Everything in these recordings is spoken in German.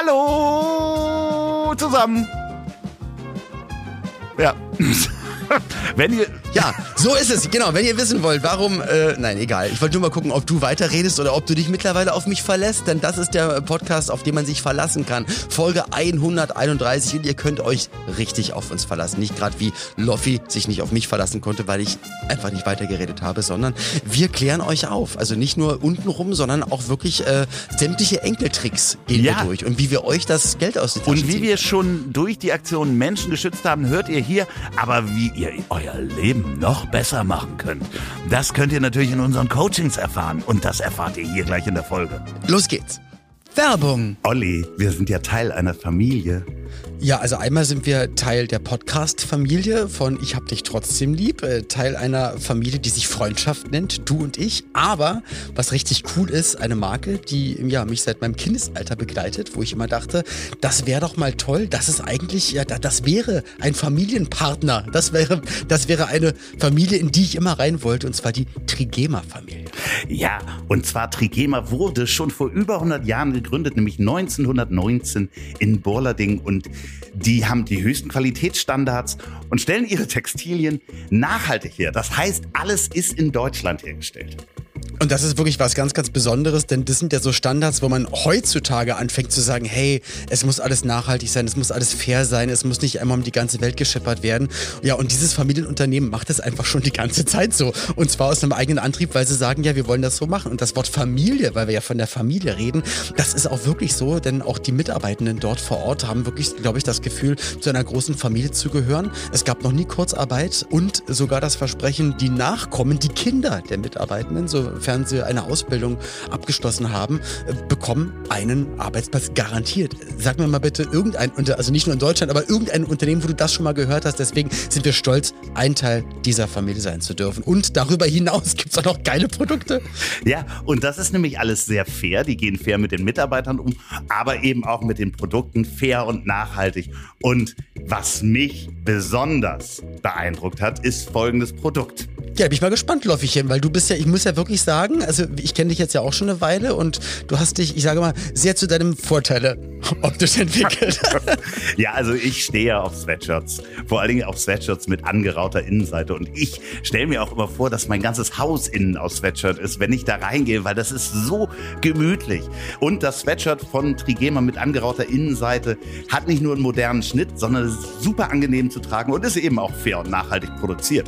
Hallo zusammen. Ja. Wenn ihr. Ja, so ist es. Genau, wenn ihr wissen wollt, warum. Äh, nein, egal. Ich wollte nur mal gucken, ob du weiterredest oder ob du dich mittlerweile auf mich verlässt. Denn das ist der Podcast, auf den man sich verlassen kann. Folge 131 und ihr könnt euch richtig auf uns verlassen. Nicht gerade wie Loffi sich nicht auf mich verlassen konnte, weil ich einfach nicht weitergeredet habe, sondern wir klären euch auf. Also nicht nur untenrum, sondern auch wirklich äh, sämtliche Enkeltricks gehen Ja. wir durch. Und wie wir euch das Geld aus den Und wie ziehen. wir schon durch die Aktion Menschen geschützt haben, hört ihr hier. Aber wie ihr euer Leben noch besser machen könnt, das könnt ihr natürlich in unseren Coachings erfahren. Und das erfahrt ihr hier gleich in der Folge. Los geht's. Werbung. Olli, wir sind ja Teil einer Familie. Ja, also einmal sind wir Teil der Podcast-Familie von Ich hab dich trotzdem lieb, äh, Teil einer Familie, die sich Freundschaft nennt, du und ich. Aber was richtig cool ist, eine Marke, die ja, mich seit meinem Kindesalter begleitet, wo ich immer dachte, das wäre doch mal toll, das ist eigentlich, ja, da- das wäre ein Familienpartner. Das wäre, das wäre eine Familie, in die ich immer rein wollte, und zwar die Trigema-Familie. Ja, und zwar Trigema wurde schon vor über 100 Jahren gegründet, nämlich 1919 in Borlading und die haben die höchsten Qualitätsstandards und stellen ihre Textilien nachhaltig her. Das heißt, alles ist in Deutschland hergestellt. Und das ist wirklich was ganz, ganz Besonderes, denn das sind ja so Standards, wo man heutzutage anfängt zu sagen, hey, es muss alles nachhaltig sein, es muss alles fair sein, es muss nicht einmal um die ganze Welt gescheppert werden. Ja, und dieses Familienunternehmen macht es einfach schon die ganze Zeit so. Und zwar aus einem eigenen Antrieb, weil sie sagen, ja, wir wollen das so machen. Und das Wort Familie, weil wir ja von der Familie reden, das ist auch wirklich so, denn auch die Mitarbeitenden dort vor Ort haben wirklich, glaube ich, das Gefühl, zu einer großen Familie zu gehören. Es gab noch nie Kurzarbeit und sogar das Versprechen, die Nachkommen, die Kinder der Mitarbeitenden, sofern sie eine Ausbildung abgeschlossen haben, äh, bekommen einen Arbeitsplatz garantiert. Sag mir mal bitte irgendein, also nicht nur in Deutschland, aber irgendein Unternehmen, wo du das schon mal gehört hast. Deswegen sind wir stolz, ein Teil dieser Familie sein zu dürfen. Und darüber hinaus gibt es auch noch geile Produkte. Ja, und das ist nämlich alles sehr fair. Die gehen fair mit den Mitarbeitern um, aber eben auch mit den Produkten fair und nachhaltig. Und was mich besonders beeindruckt hat, ist folgendes Produkt. Ja, bin ich mal gespannt, Loffischen, weil du bist ja, ich muss ja wirklich sagen, also ich kenne dich jetzt ja auch schon eine Weile und du hast dich, ich sage mal, sehr zu deinem Vorteile optisch entwickelt. Ja, also ich stehe auf Sweatshirts. Vor allen Dingen auf Sweatshirts mit angerauter Innenseite. Und ich stelle mir auch immer vor, dass mein ganzes Haus innen aus Sweatshirt ist, wenn ich da reingehe, weil das ist so gemütlich. Und das Sweatshirt von Trigema mit angerauter Innenseite hat nicht nur einen modernen Schnitt, sondern ist super angenehm zu tragen und ist eben auch fair und nachhaltig produziert.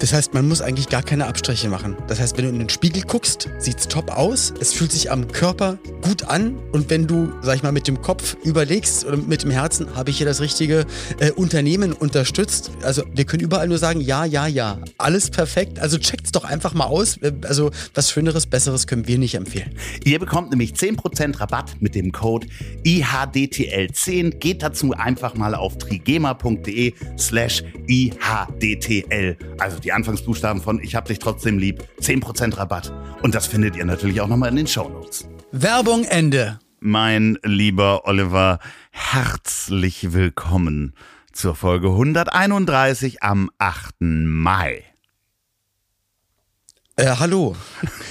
Das heißt, man muss eigentlich gar keine Abstriche machen. Das heißt, wenn du in den Spiegel guckst, sieht's top aus, es fühlt sich am Körper gut an und wenn du, sag ich mal, mit dem Kopf überlegst oder mit dem Herzen, habe ich hier das richtige äh, Unternehmen unterstützt. Also wir können überall nur sagen, ja, ja, ja, alles perfekt. Also checkt's doch einfach mal aus. Äh, Also was Schöneres, Besseres können wir nicht empfehlen. Ihr bekommt nämlich 10% Rabatt mit dem Code IHDTL10. Geht dazu einfach mal auf trigema.de slash IHDTL. Also die Anfangsbuchstaben von Ich hab dich trotzdem lieb. 10% Rabatt. Und das findet ihr natürlich auch nochmal in den Shownotes. Werbung Ende. Mein lieber Oliver, herzlich willkommen zur Folge 131 am 8. Mai. Äh, hallo.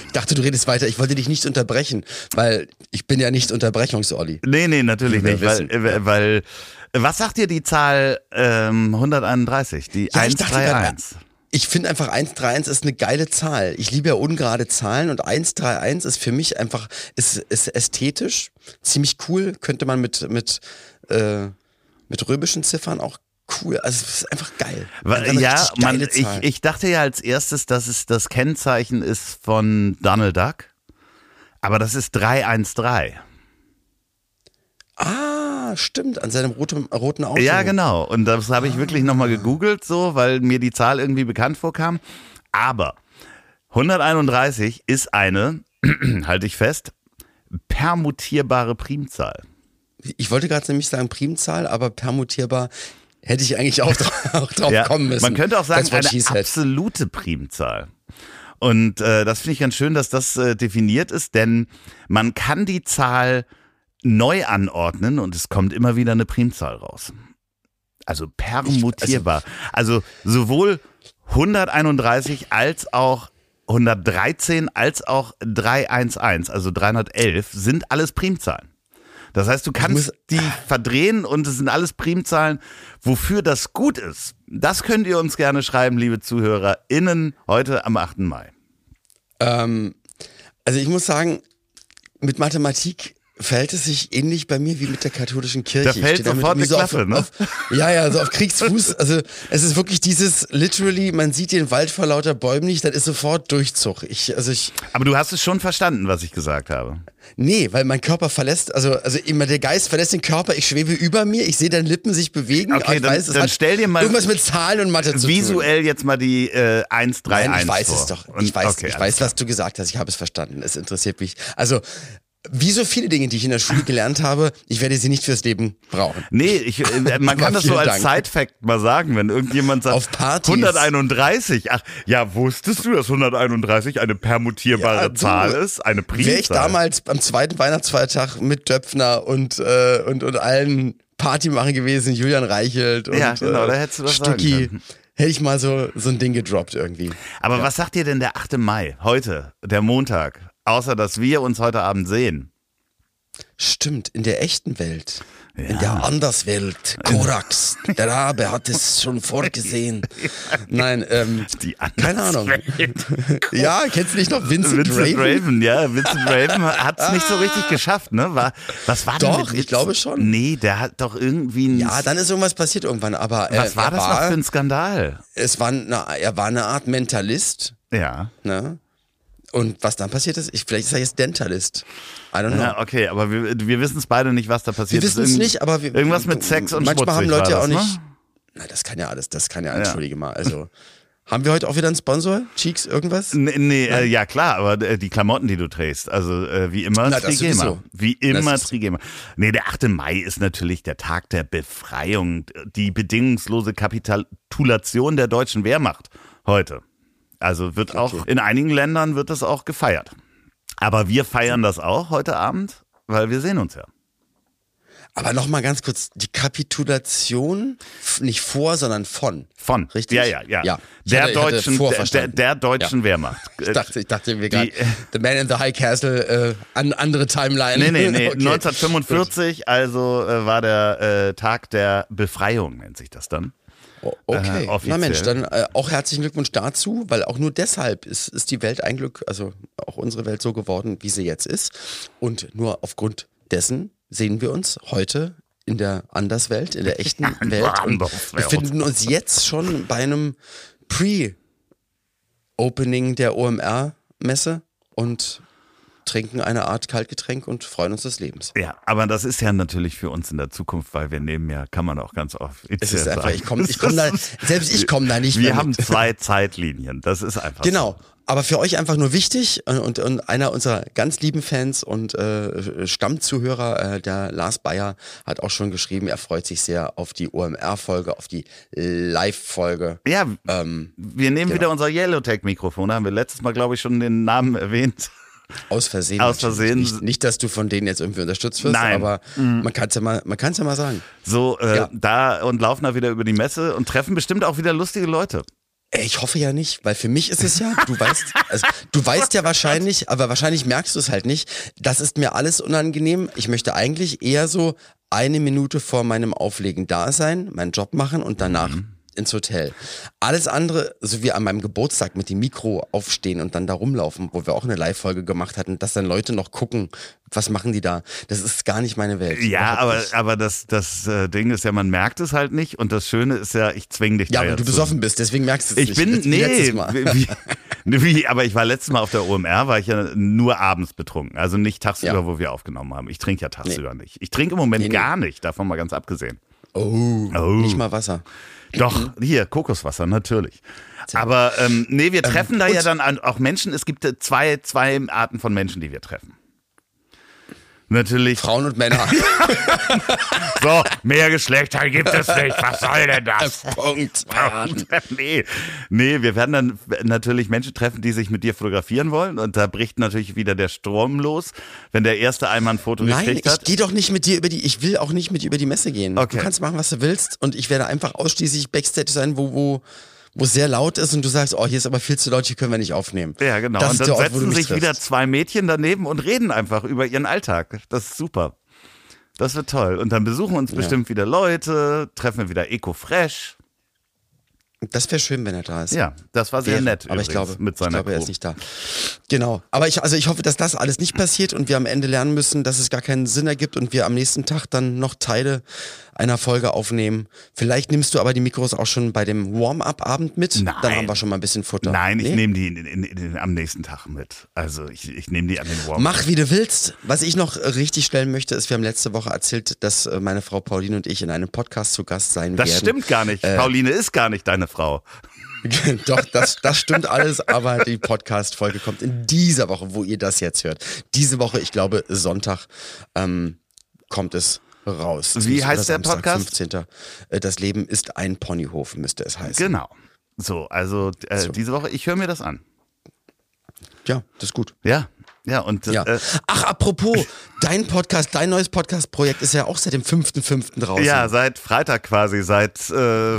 Ich dachte, du redest weiter. Ich wollte dich nicht unterbrechen, weil ich bin ja nicht Unterbrechungs-Olli. Nee, nee, natürlich nicht, weil, wissen. äh, weil, was sagt dir die Zahl ähm, 131? Die Ja, ich dachte grad, 131. Ich finde einfach 131 ist eine geile Zahl. Ich liebe ja ungerade Zahlen und 131 ist für mich einfach, ist, ist ästhetisch, ziemlich cool. Könnte man mit, mit, äh, mit römischen Ziffern auch cool. Also es ist einfach geil. Einfach ja, man, ich, ich dachte ja als erstes, dass es das Kennzeichen ist von Donald Duck. Aber das ist 313. ah, stimmt, an seinem roten, roten Auto. Ja, genau. Und das habe ich wirklich nochmal gegoogelt, so, weil mir die Zahl irgendwie bekannt vorkam. Aber 131 ist eine, halte ich fest, permutierbare Primzahl. Ich wollte gerade nämlich sagen Primzahl, aber permutierbar hätte ich eigentlich auch, auch drauf kommen müssen. Man könnte auch sagen, eine absolute Primzahl. Und äh, das finde ich ganz schön, dass das äh, definiert ist, denn man kann die Zahl neu anordnen und es kommt immer wieder eine Primzahl raus. Also permutierbar. Also, sowohl 131 als auch 113 als auch 311, also 311, sind alles Primzahlen. Das heißt, du kannst die verdrehen und es sind alles Primzahlen. Wofür das gut ist, das könnt ihr uns gerne schreiben, liebe ZuhörerInnen, heute am 8. Mai. Ähm, also ich muss sagen, mit Mathematik verhält es sich ähnlich bei mir wie mit der katholischen Kirche. Da fällt sofort eine auf, Klappe, ne? auf, Ja, ja, so auf Kriegsfuß. Also es ist wirklich dieses, literally, man sieht den Wald vor lauter Bäumen nicht, dann ist sofort Durchzug. Ich, also ich, Aber du hast es schon verstanden, was ich gesagt habe. nee, weil mein Körper verlässt, also, also immer der Geist verlässt den Körper, ich schwebe über mir, ich sehe deine Lippen sich bewegen. Okay, dann- weiß, es dann stell dir mal irgendwas mit Zahlen und Mathe zu tun. Visuell jetzt mal die äh, 1, 3, Nein, 1 ich weiß vor. es doch. Und- Ich weiß, okay, ich weiß, was du gesagt hast. Ich habe es verstanden. Es interessiert mich. Also, wie so viele Dinge, die ich in der Schule gelernt habe, ich werde sie nicht fürs Leben brauchen. Nee, ich, äh, man kann das so als. Side-Fact mal sagen, wenn irgendjemand sagt, Auf Partys. 131. Ach, ja, wusstest du, dass 131 eine permutierbare Ja, du. Zahl ist? Eine Primzahl? Wäre ich damals am zweiten Weihnachtsfeiertag mit Döpfner und, äh, und, und allen Party machen gewesen, Julian Reichelt und Ja, genau, da äh, hättest du sagen Stucki, hätte ich mal so, so ein Ding gedroppt irgendwie. Aber was sagt dir denn der 8. Mai, heute, der Montag? Außer, dass wir uns heute Abend sehen. Stimmt, in der echten Welt. In Ja. der Anderswelt, Korax, der Rabe hat es schon vorgesehen. Nein, ähm, Die keine Ahnung. Ja, kennst du nicht noch Vincent, Vincent Raven? Raven, ja, Vincent Raven hat es nicht so richtig geschafft, ne? War, was war denn Doch, ich glaube schon. Nee, der hat doch irgendwie ein, Ja, dann ist irgendwas passiert irgendwann, aber äh, was war das noch war, für ein Skandal? es war eine, er war eine Art Mentalist, Ja. ne? Und was dann passiert ist, ich, vielleicht ist er jetzt Dentalist. I don't know. Ja, okay, aber wir, wir wissen es beide nicht, was da passiert wir ist. wissen es nicht, aber wir, Irgendwas mit Sex und manchmal haben Leute ja auch das, nicht. Ne? Na, das kann ja alles, das kann ja, entschuldige mal. Also, haben wir heute auch wieder einen Sponsor? Cheeks, irgendwas? Nee, nee äh, ja klar, aber äh, die Klamotten, die du trägst, also äh, wie immer Na, Trigema. Wie immer Trigema. Nee, der 8. Mai ist natürlich der Tag der Befreiung, die bedingungslose Kapitulation der deutschen Wehrmacht heute. Also wird auch in einigen Ländern wird das auch gefeiert. Aber wir feiern das auch heute Abend, weil wir sehen uns ja. Aber nochmal ganz kurz, die Kapitulation, nicht vor, sondern von. Von. Richtig? Ja, ja, ja. Ja. Der hatte- deutschen, der, der, deutschen Ja. Wehrmacht. Ich dachte, ich dachte mir gerade, The Man in the High Castle, äh, an, andere Timeline. Nee, nee, nee. Okay. 1945, also äh, war der äh, Tag der Befreiung, nennt sich das dann. Okay, Äh, na Mensch, dann äh, auch herzlichen Glückwunsch dazu, weil auch nur deshalb ist, ist die Welt ein Glück, also auch unsere Welt so geworden, wie sie jetzt ist. Und nur aufgrund dessen sehen wir uns heute in der Anderswelt, in der echten Welt. Und befinden uns jetzt schon bei einem Pre-Opening der OMR-Messe und trinken eine Art Kaltgetränk und freuen uns des Lebens. Ja, aber das ist ja natürlich für uns in der Zukunft, weil wir nehmen ja, kann man auch ganz oft. Es ist einfach, ich komme ich komm da, selbst ich komme da nicht Wir mehr haben mit. zwei Zeitlinien. Das ist einfach. Genau. Aber für euch einfach nur wichtig und, und einer unserer ganz lieben Fans und äh, Stammzuhörer, äh, der Lars Bayer, hat auch schon geschrieben, er freut sich sehr auf die OMR-Folge, auf die Live-Folge. So. Ja, Ähm, wir nehmen wieder unser Yellowtech-Mikrofon. Da haben wir letztes Mal, glaube ich, schon den Namen erwähnt. Aus Versehen. Aus. Versehen. Nicht, nicht, dass du von denen jetzt irgendwie unterstützt wirst, Nein. Mhm. aber man kann es ja, mal- man kann's ja mal sagen. So, äh, Ja. da und laufen da wieder über die Messe und treffen bestimmt auch wieder lustige Leute. Ey, Ich hoffe ja nicht, weil für mich ist es ja, du weißt, also, du weißt ja wahrscheinlich, aber wahrscheinlich merkst du es halt nicht. Das ist mir alles unangenehm. Ich möchte eigentlich eher so eine Minute vor meinem Auflegen da sein, meinen Job machen und danach ins Hotel. Alles andere, so wie an meinem Geburtstag mit dem Mikro aufstehen und dann da rumlaufen, wo wir auch eine Live-Folge gemacht hatten, dass dann Leute noch gucken, was machen die da. Das ist gar nicht meine Welt. Ja, aber, nicht. aber das, das äh, Ding ist ja, man merkt es halt nicht. Und das Schöne ist ja, ich zwing dich Ja, weil du besoffen bist, deswegen merkst du es Ich nicht. bin, Jetzt wie nee, letztes Mal. wie, wie, aber ich war letztes Mal auf der OMR, war ich ja nur abends betrunken. Also nicht tagsüber, Ja. wo wir aufgenommen haben. Ich trinke ja tagsüber nicht. Ich trinke im Moment Nee, nee. gar nicht, davon mal ganz abgesehen. Oh, Oh. nicht mal Wasser. Doch, hier, Kokoswasser, natürlich. Aber ähm, nee, wir treffen da ja dann an- auch Menschen. Es gibt äh, zwei, zwei Arten von Menschen, die wir treffen. Natürlich. Frauen und Männer. So, mehr Geschlechter gibt es nicht. Was soll denn das? Punkt. nee, nee, wir werden dann natürlich Menschen treffen, die sich mit dir fotografieren wollen. Und da bricht natürlich wieder der Strom los, wenn der erste einmal ein Foto Nein, gekriegt ich hat. gehe doch nicht mit dir über die, ich will auch nicht mit dir über die Messe gehen. Okay. Du kannst machen, was du willst und ich werde einfach ausschließlich Backstage sein, wo, wo, wo es sehr laut ist und du sagst, oh, hier ist aber viel zu laut, hier können wir nicht aufnehmen. Ja, genau. Das und dann Ort, setzen sich wieder zwei Mädchen daneben und reden einfach über ihren Alltag. Das ist super. Das wird toll. Und dann besuchen uns bestimmt wieder Leute, treffen wir wieder Eco Fresh. Das wäre schön, wenn er da ist. Ja, das war sehr Wäre. nett. Aber ich übrigens, glaube, mit ich seiner glaube, er ist nicht da. Genau. Aber ich, also ich hoffe, dass das alles nicht passiert und wir am Ende lernen müssen, dass es gar keinen Sinn ergibt und wir am nächsten Tag dann noch Teile einer Folge aufnehmen. Vielleicht nimmst du aber die Mikros auch schon bei dem Warm-up-Abend mit. Nein. Dann haben wir schon mal ein bisschen Futter. Nein, ich Nee? nehme die in, in, in, am nächsten Tag mit. Also ich, ich nehme die an den Warm. Mach wie du willst. Was ich noch richtig stellen möchte, ist, wir haben letzte Woche erzählt, dass äh, meine Frau Pauline und ich in einem Podcast zu Gast sein Das werden. stimmt gar nicht. Äh, Pauline ist gar nicht deine Frau. Doch, das, das stimmt alles, aber die Podcast-Folge kommt in dieser Woche, wo ihr das jetzt hört. Diese Woche, ich glaube, Sonntag ähm, kommt es raus. Wie heißt der Podcast? 15. Äh, Das Leben ist ein Ponyhof, müsste es heißen. Genau. So, also äh, So. diese Woche, ich höre mir das an. Ja, das ist gut. Ja, ja und Ja. Äh, Ach, apropos, dein Podcast, dein neues Podcast-Projekt ist ja auch seit dem 5.5. draußen. ja, seit Freitag quasi, seit äh,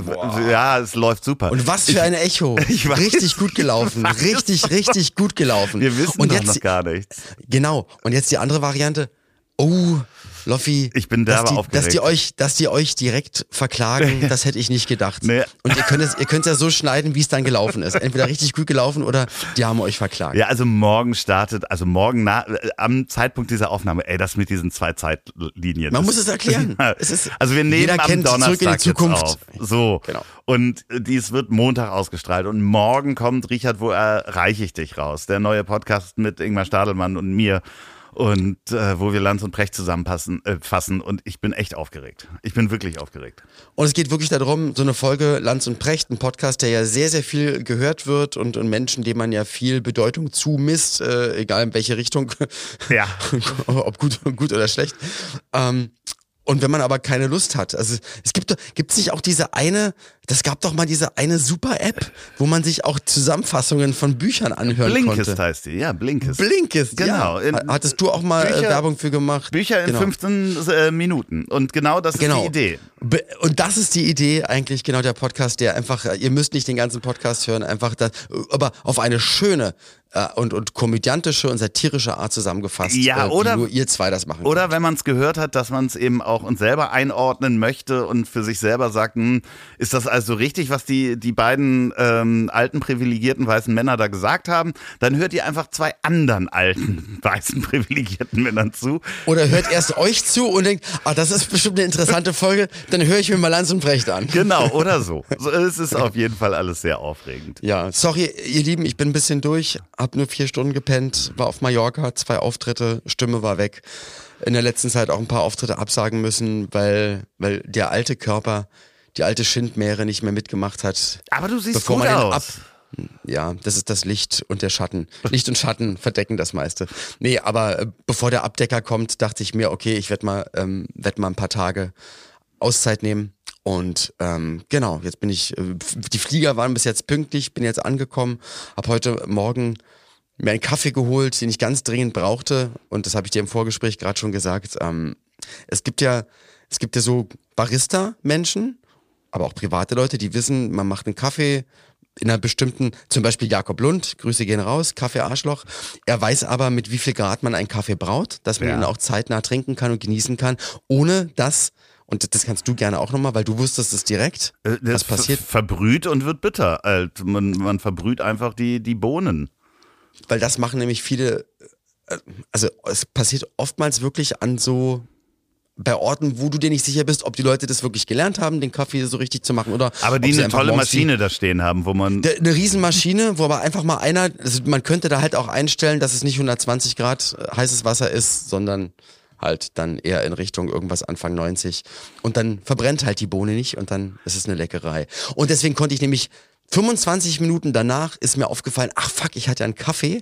ja, es läuft super. Und was für ein Echo. ich weiß. richtig gut gelaufen. Richtig, richtig gut gelaufen. wir wissen Und doch jetzt, noch gar nichts. Genau. Und jetzt die andere Variante. Oh, Loffi. Ich bin dass derbe die, aufgeregt. dass die euch, dass die euch direkt verklagen, das hätte ich nicht gedacht. Nee. Und ihr könnt es, ihr könnt es ja so schneiden, wie es dann gelaufen ist. Entweder richtig gut gelaufen oder die haben euch verklagt. Ja, also morgen startet, also morgen na, äh, am Zeitpunkt dieser Aufnahme, ey, das mit diesen zwei Zeitlinien. Man muss es erklären. Es ist- also wir nehmen jeder am kennt Zurück in die Donnerstag Zukunft. jetzt auf. So. Genau. Und äh, dies wird Montag ausgestrahlt. Und morgen kommt Richard, wo erreiche ich dich raus? Der neue Podcast mit Ingmar Stadelmann und mir. Und äh, wo wir Lanz und Precht zusammenpassen, äh, fassen. Und ich bin echt aufgeregt. Ich bin wirklich aufgeregt. Und es geht wirklich darum, so eine Folge Lanz und Precht, ein Podcast, der ja sehr, sehr viel gehört wird und, und Menschen, denen man ja viel Bedeutung zumisst, äh, egal in welche Richtung, Ja. ob gut, gut oder schlecht. Ähm, und wenn man aber keine Lust hat, also es gibt gibt es nicht auch diese eine, das gab doch mal diese eine super App, wo man sich auch Zusammenfassungen von Büchern anhören Blinkist konnte. heißt die, ja, Blinkist. Blinkist, Genau. ja. Hattest du auch mal äh, Bücher- Werbung für gemacht? Bücher in Genau. 15 äh, Minuten. Und genau das ist Genau. die Idee. Und das ist die Idee eigentlich, genau der Podcast, der einfach, äh, ihr müsst nicht den ganzen Podcast hören, einfach das, aber auf eine schöne äh, und, und komödiantische und satirische Art zusammengefasst, Ja, äh, oder- wie nur ihr zwei das machen. Oder wenn man es gehört hat, dass man es eben auch uns selber einordnen möchte und für sich selber sagt, hm, ist das also richtig, was die, die beiden ähm, alten privilegierten weißen Männer da gesagt haben, dann hört ihr einfach zwei anderen alten weißen privilegierten Männern zu. Oder hört erst euch zu und denkt, ah, das ist bestimmt eine interessante Folge, dann höre ich mir mal Lanz und Brecht an. Genau, oder so. so. Es ist auf jeden Fall alles sehr aufregend. Ja, sorry, ihr Lieben, ich bin ein bisschen durch, hab nur vier Stunden gepennt, war auf Mallorca, zwei Auftritte, Stimme war weg. In der letzten Zeit auch ein paar Auftritte absagen müssen, weil, weil der alte Körper, die alte Schindmeere nicht mehr mitgemacht hat. Aber du siehst Bevor gut man den aus. ab- Ja, das ist das Licht und der Schatten. Licht und Schatten verdecken das meiste. Nee, aber äh, bevor der Abdecker kommt, dachte ich mir, okay, ich werde mal, ähm, werd mal ein paar Tage Auszeit nehmen. Und ähm, genau, jetzt bin ich, äh, die Flieger waren bis jetzt pünktlich, bin jetzt angekommen, habe heute Morgen mir einen Kaffee geholt, den ich ganz dringend brauchte. Und das habe ich dir im Vorgespräch gerade schon gesagt. Ähm, es gibt ja, es gibt ja so Barista-Menschen, aber auch private Leute, die wissen, man macht einen Kaffee in einer bestimmten, zum Beispiel Jakob Lund, Grüße gehen raus, Kaffee Arschloch. Er weiß aber, mit wie viel Grad man einen Kaffee braut, dass man Ja. ihn auch zeitnah trinken kann und genießen kann, ohne dass, und das kannst du gerne auch nochmal, weil du wusstest es direkt, Äh, was Das passiert, ver- verbrüht und wird bitter. Halt, man, man verbrüht einfach die, die Bohnen. weil das machen nämlich viele, äh, also es passiert oftmals wirklich an so bei Orten, wo du dir nicht sicher bist, ob die Leute das wirklich gelernt haben, den Kaffee so richtig zu machen oder Aber die eine tolle Maschine da stehen haben, wo man. Eine Riesenmaschine, wo aber einfach mal einer, also man könnte da halt auch einstellen, dass es nicht 120 Grad äh, heißes Wasser ist, sondern halt dann eher in Richtung irgendwas Anfang 90. Und dann verbrennt halt die Bohne nicht und dann ist es eine Leckerei. Und deswegen konnte ich nämlich 25 Minuten danach ist mir aufgefallen, ach fuck, ich hatte einen Kaffee,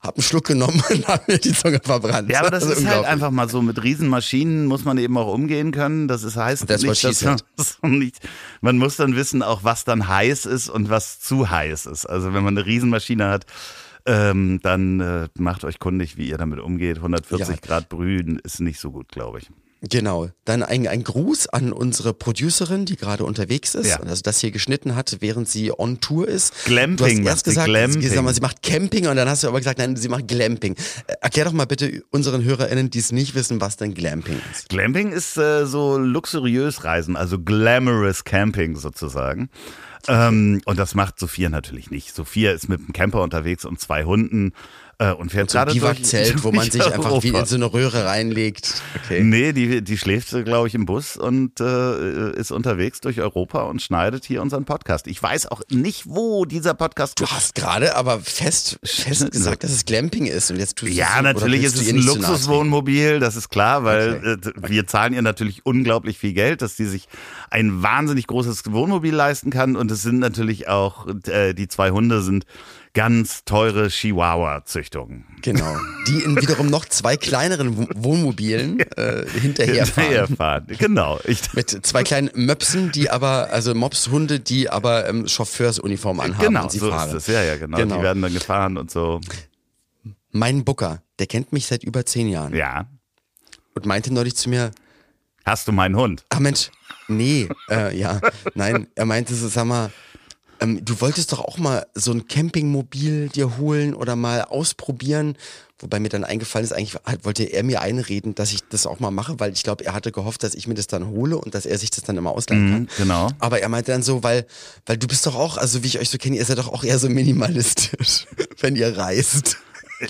hab einen Schluck genommen und hab mir die Zunge verbrannt. Ja, aber das Also ist halt unglaublich. einfach mal so. Mit Riesenmaschinen muss man eben auch umgehen können. Das ist heißt what nicht, dass said. das nicht, man muss dann wissen, auch was dann heiß ist und was zu heiß ist. Also wenn man eine Riesenmaschine hat, ähm, dann äh, macht euch kundig, wie ihr damit umgeht. 140 Ja. Grad brühen ist nicht so gut, glaube ich. Genau. Dann ein, ein Gruß an unsere Producerin, die gerade unterwegs ist, Ja. also das hier geschnitten hat, während sie on Tour ist. Glamping Du hast erst gesagt, Glamping. Sie, sag mal, sie macht Camping und dann hast du aber gesagt, nein, sie macht Glamping. Äh, Erklär doch mal bitte unseren HörerInnen, die es nicht wissen, was denn Glamping ist. Glamping ist äh, so luxuriös Reisen, also glamorous Camping sozusagen. Ähm, und das macht Sophia natürlich nicht. Sophia ist mit einem Camper unterwegs und zwei Hunden äh, und fährt So ein gerade Biwakzelt, wo man sich einfach wie in so eine Röhre reinlegt. Okay. Nee, die, die schläft, glaube ich, im Bus und äh, ist unterwegs durch Europa und schneidet hier unseren Podcast. Ich weiß auch nicht, wo dieser Podcast Du hast gerade aber fest, fest gesagt, dass es Glamping ist und jetzt tust du Ja, so- natürlich ist es ein? Luxuswohnmobil, das ist klar, weil Okay. äh, wir zahlen ihr natürlich unglaublich viel Geld, dass die sich ein wahnsinnig großes Wohnmobil leisten kann. Und es sind natürlich auch, äh, die zwei Hunde sind ganz teure Chihuahua-Züchtungen. Genau. Die in wiederum noch zwei kleineren Wo- Wohnmobilen äh, hinterherfahren. Hinterherfahren. Genau. Ich, Mit zwei kleinen Möpsen, die aber, also Mopshunde, die aber ähm, Chauffeursuniform anhaben genau, und sie so fahren. ist es. Ja, ja, genau. Genau. Die werden dann gefahren und so. Mein Booker, der kennt mich seit über zehn Jahren Ja. und meinte neulich zu mir, Hast du meinen Hund? ach Mensch, nee, äh, ja, nein, er meinte so, sag mal, ähm, du wolltest doch auch mal so ein Campingmobil dir holen oder mal ausprobieren. Wobei mir dann eingefallen ist, eigentlich wollte er mir einreden, dass ich das auch mal mache, weil ich glaube, er hatte gehofft, dass ich mir das dann hole und dass er sich das dann immer ausleihen kann. Mhm, genau. Aber er meinte dann so, weil, weil du bist doch auch, also wie ich euch so kenne, ihr seid doch auch eher so minimalistisch, wenn ihr reist.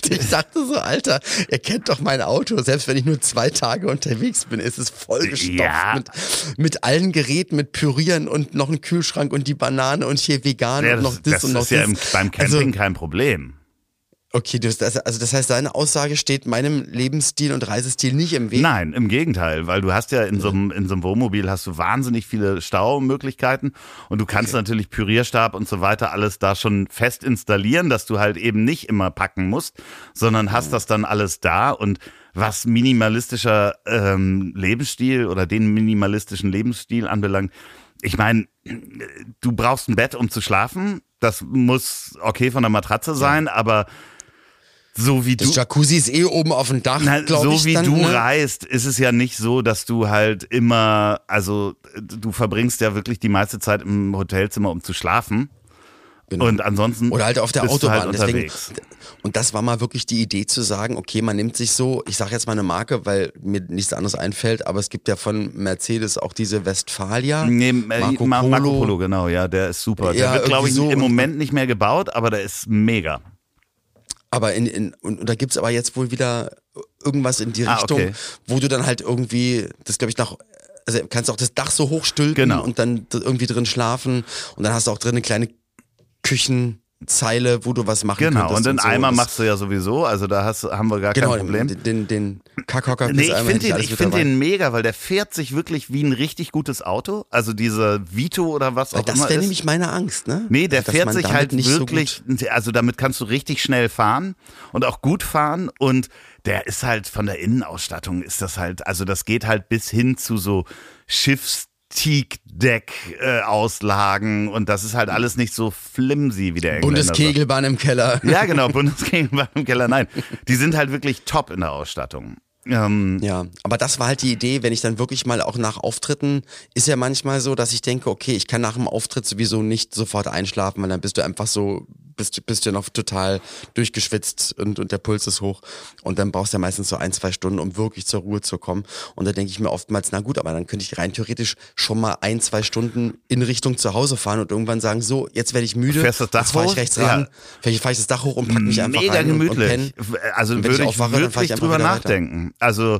Ich dachte so, Alter, ihr kennt doch mein Auto. Selbst wenn ich nur zwei Tage unterwegs bin, ist es vollgestopft Ja. mit, mit allen Geräten, mit Pürieren und noch ein Kühlschrank und die Banane und hier vegan Ja, und noch das das das und noch ist ja das. im, beim Camping Also, kein Problem. Okay, du, das, also das heißt, seine Aussage steht meinem Lebensstil und Reisestil nicht im Weg. Nein, im Gegenteil, weil du hast ja in so einem, in so einem Wohnmobil hast du wahnsinnig viele Staumöglichkeiten und du kannst natürlich Pürierstab und so weiter alles da schon fest installieren, dass du halt eben nicht immer packen musst, sondern hast das dann alles da und was minimalistischer ähm, Lebensstil oder den minimalistischen Lebensstil anbelangt, ich meine, du brauchst ein Bett, um zu schlafen. Das muss okay von der Matratze sein, aber so wie du. Das Jacuzzi ist eh oben auf dem Dach, Na, so ich. wie dann, du ne? reist, ist es ja nicht so, dass du halt immer, also du verbringst ja wirklich die meiste Zeit im Hotelzimmer, um zu schlafen. Genau. Und ansonsten Oder halt auf der bist Autobahn. Du halt Deswegen, und das war mal wirklich die Idee zu sagen, okay, man nimmt sich so, ich sage jetzt mal eine Marke, weil mir nichts anderes einfällt, aber es gibt ja von Mercedes auch diese Westfalia. Nee, äh, Marco Ma- Polo. Marco Polo, genau, ja, der ist super. Ja, der wird, glaube ich, so im Moment nicht mehr gebaut, aber der ist mega. Aber in, in und, und da gibt's aber jetzt wohl wieder irgendwas in die Ah, Richtung, okay. wo du dann halt irgendwie, das glaube ich nach, also kannst auch das Dach so hochstülpen Genau. und dann irgendwie drin schlafen und dann hast du auch drin eine kleine Küchenzeile, wo du was machen Genau, könntest. und den so. Eimer Das- machst du ja sowieso, also da hast, haben wir gar Genau, kein Problem. den, den, den Kackhocker Nee, ich finde den, ich find den mega, weil der fährt sich wirklich wie ein richtig gutes Auto. Also dieser Vito oder was auch Weil das immer wäre ist. nämlich meine Angst, ne? Nee, der Dass fährt sich halt nicht so wirklich, also damit kannst du richtig schnell fahren und auch gut fahren und der ist halt von der Innenausstattung ist das halt, also das geht halt bis hin zu so Schiffsteakdeck-Auslagen und das ist halt alles nicht so flimsy wie der Engländer. Bundeskegelbahn im Keller. Ja, genau, Bundeskegelbahn im Keller. Nein, die sind halt wirklich top in der Ausstattung. Ähm, Ja, aber das war halt die Idee, wenn ich dann wirklich mal auch nach Auftritten, ist ja manchmal so, dass ich denke, okay, ich kann nach dem Auftritt sowieso nicht sofort einschlafen, weil dann bist du einfach so, bist, bist du noch total durchgeschwitzt und, und der Puls ist hoch und dann brauchst du ja meistens so ein, zwei Stunden, um wirklich zur Ruhe zu kommen und da denke ich mir oftmals, na gut, aber dann könnte ich rein theoretisch schon mal ein, zwei Stunden in Richtung zu Hause fahren und irgendwann sagen, so, jetzt werde ich müde, Fährst das Dach jetzt fahre ich rechts Ja. ran, vielleicht fahre ich das Dach hoch und pack mich einfach mega rein und, und gemütlich. penne. also Und wenn würde ich aufwache, ich wirklich drüber wieder weiter. nachdenken. Also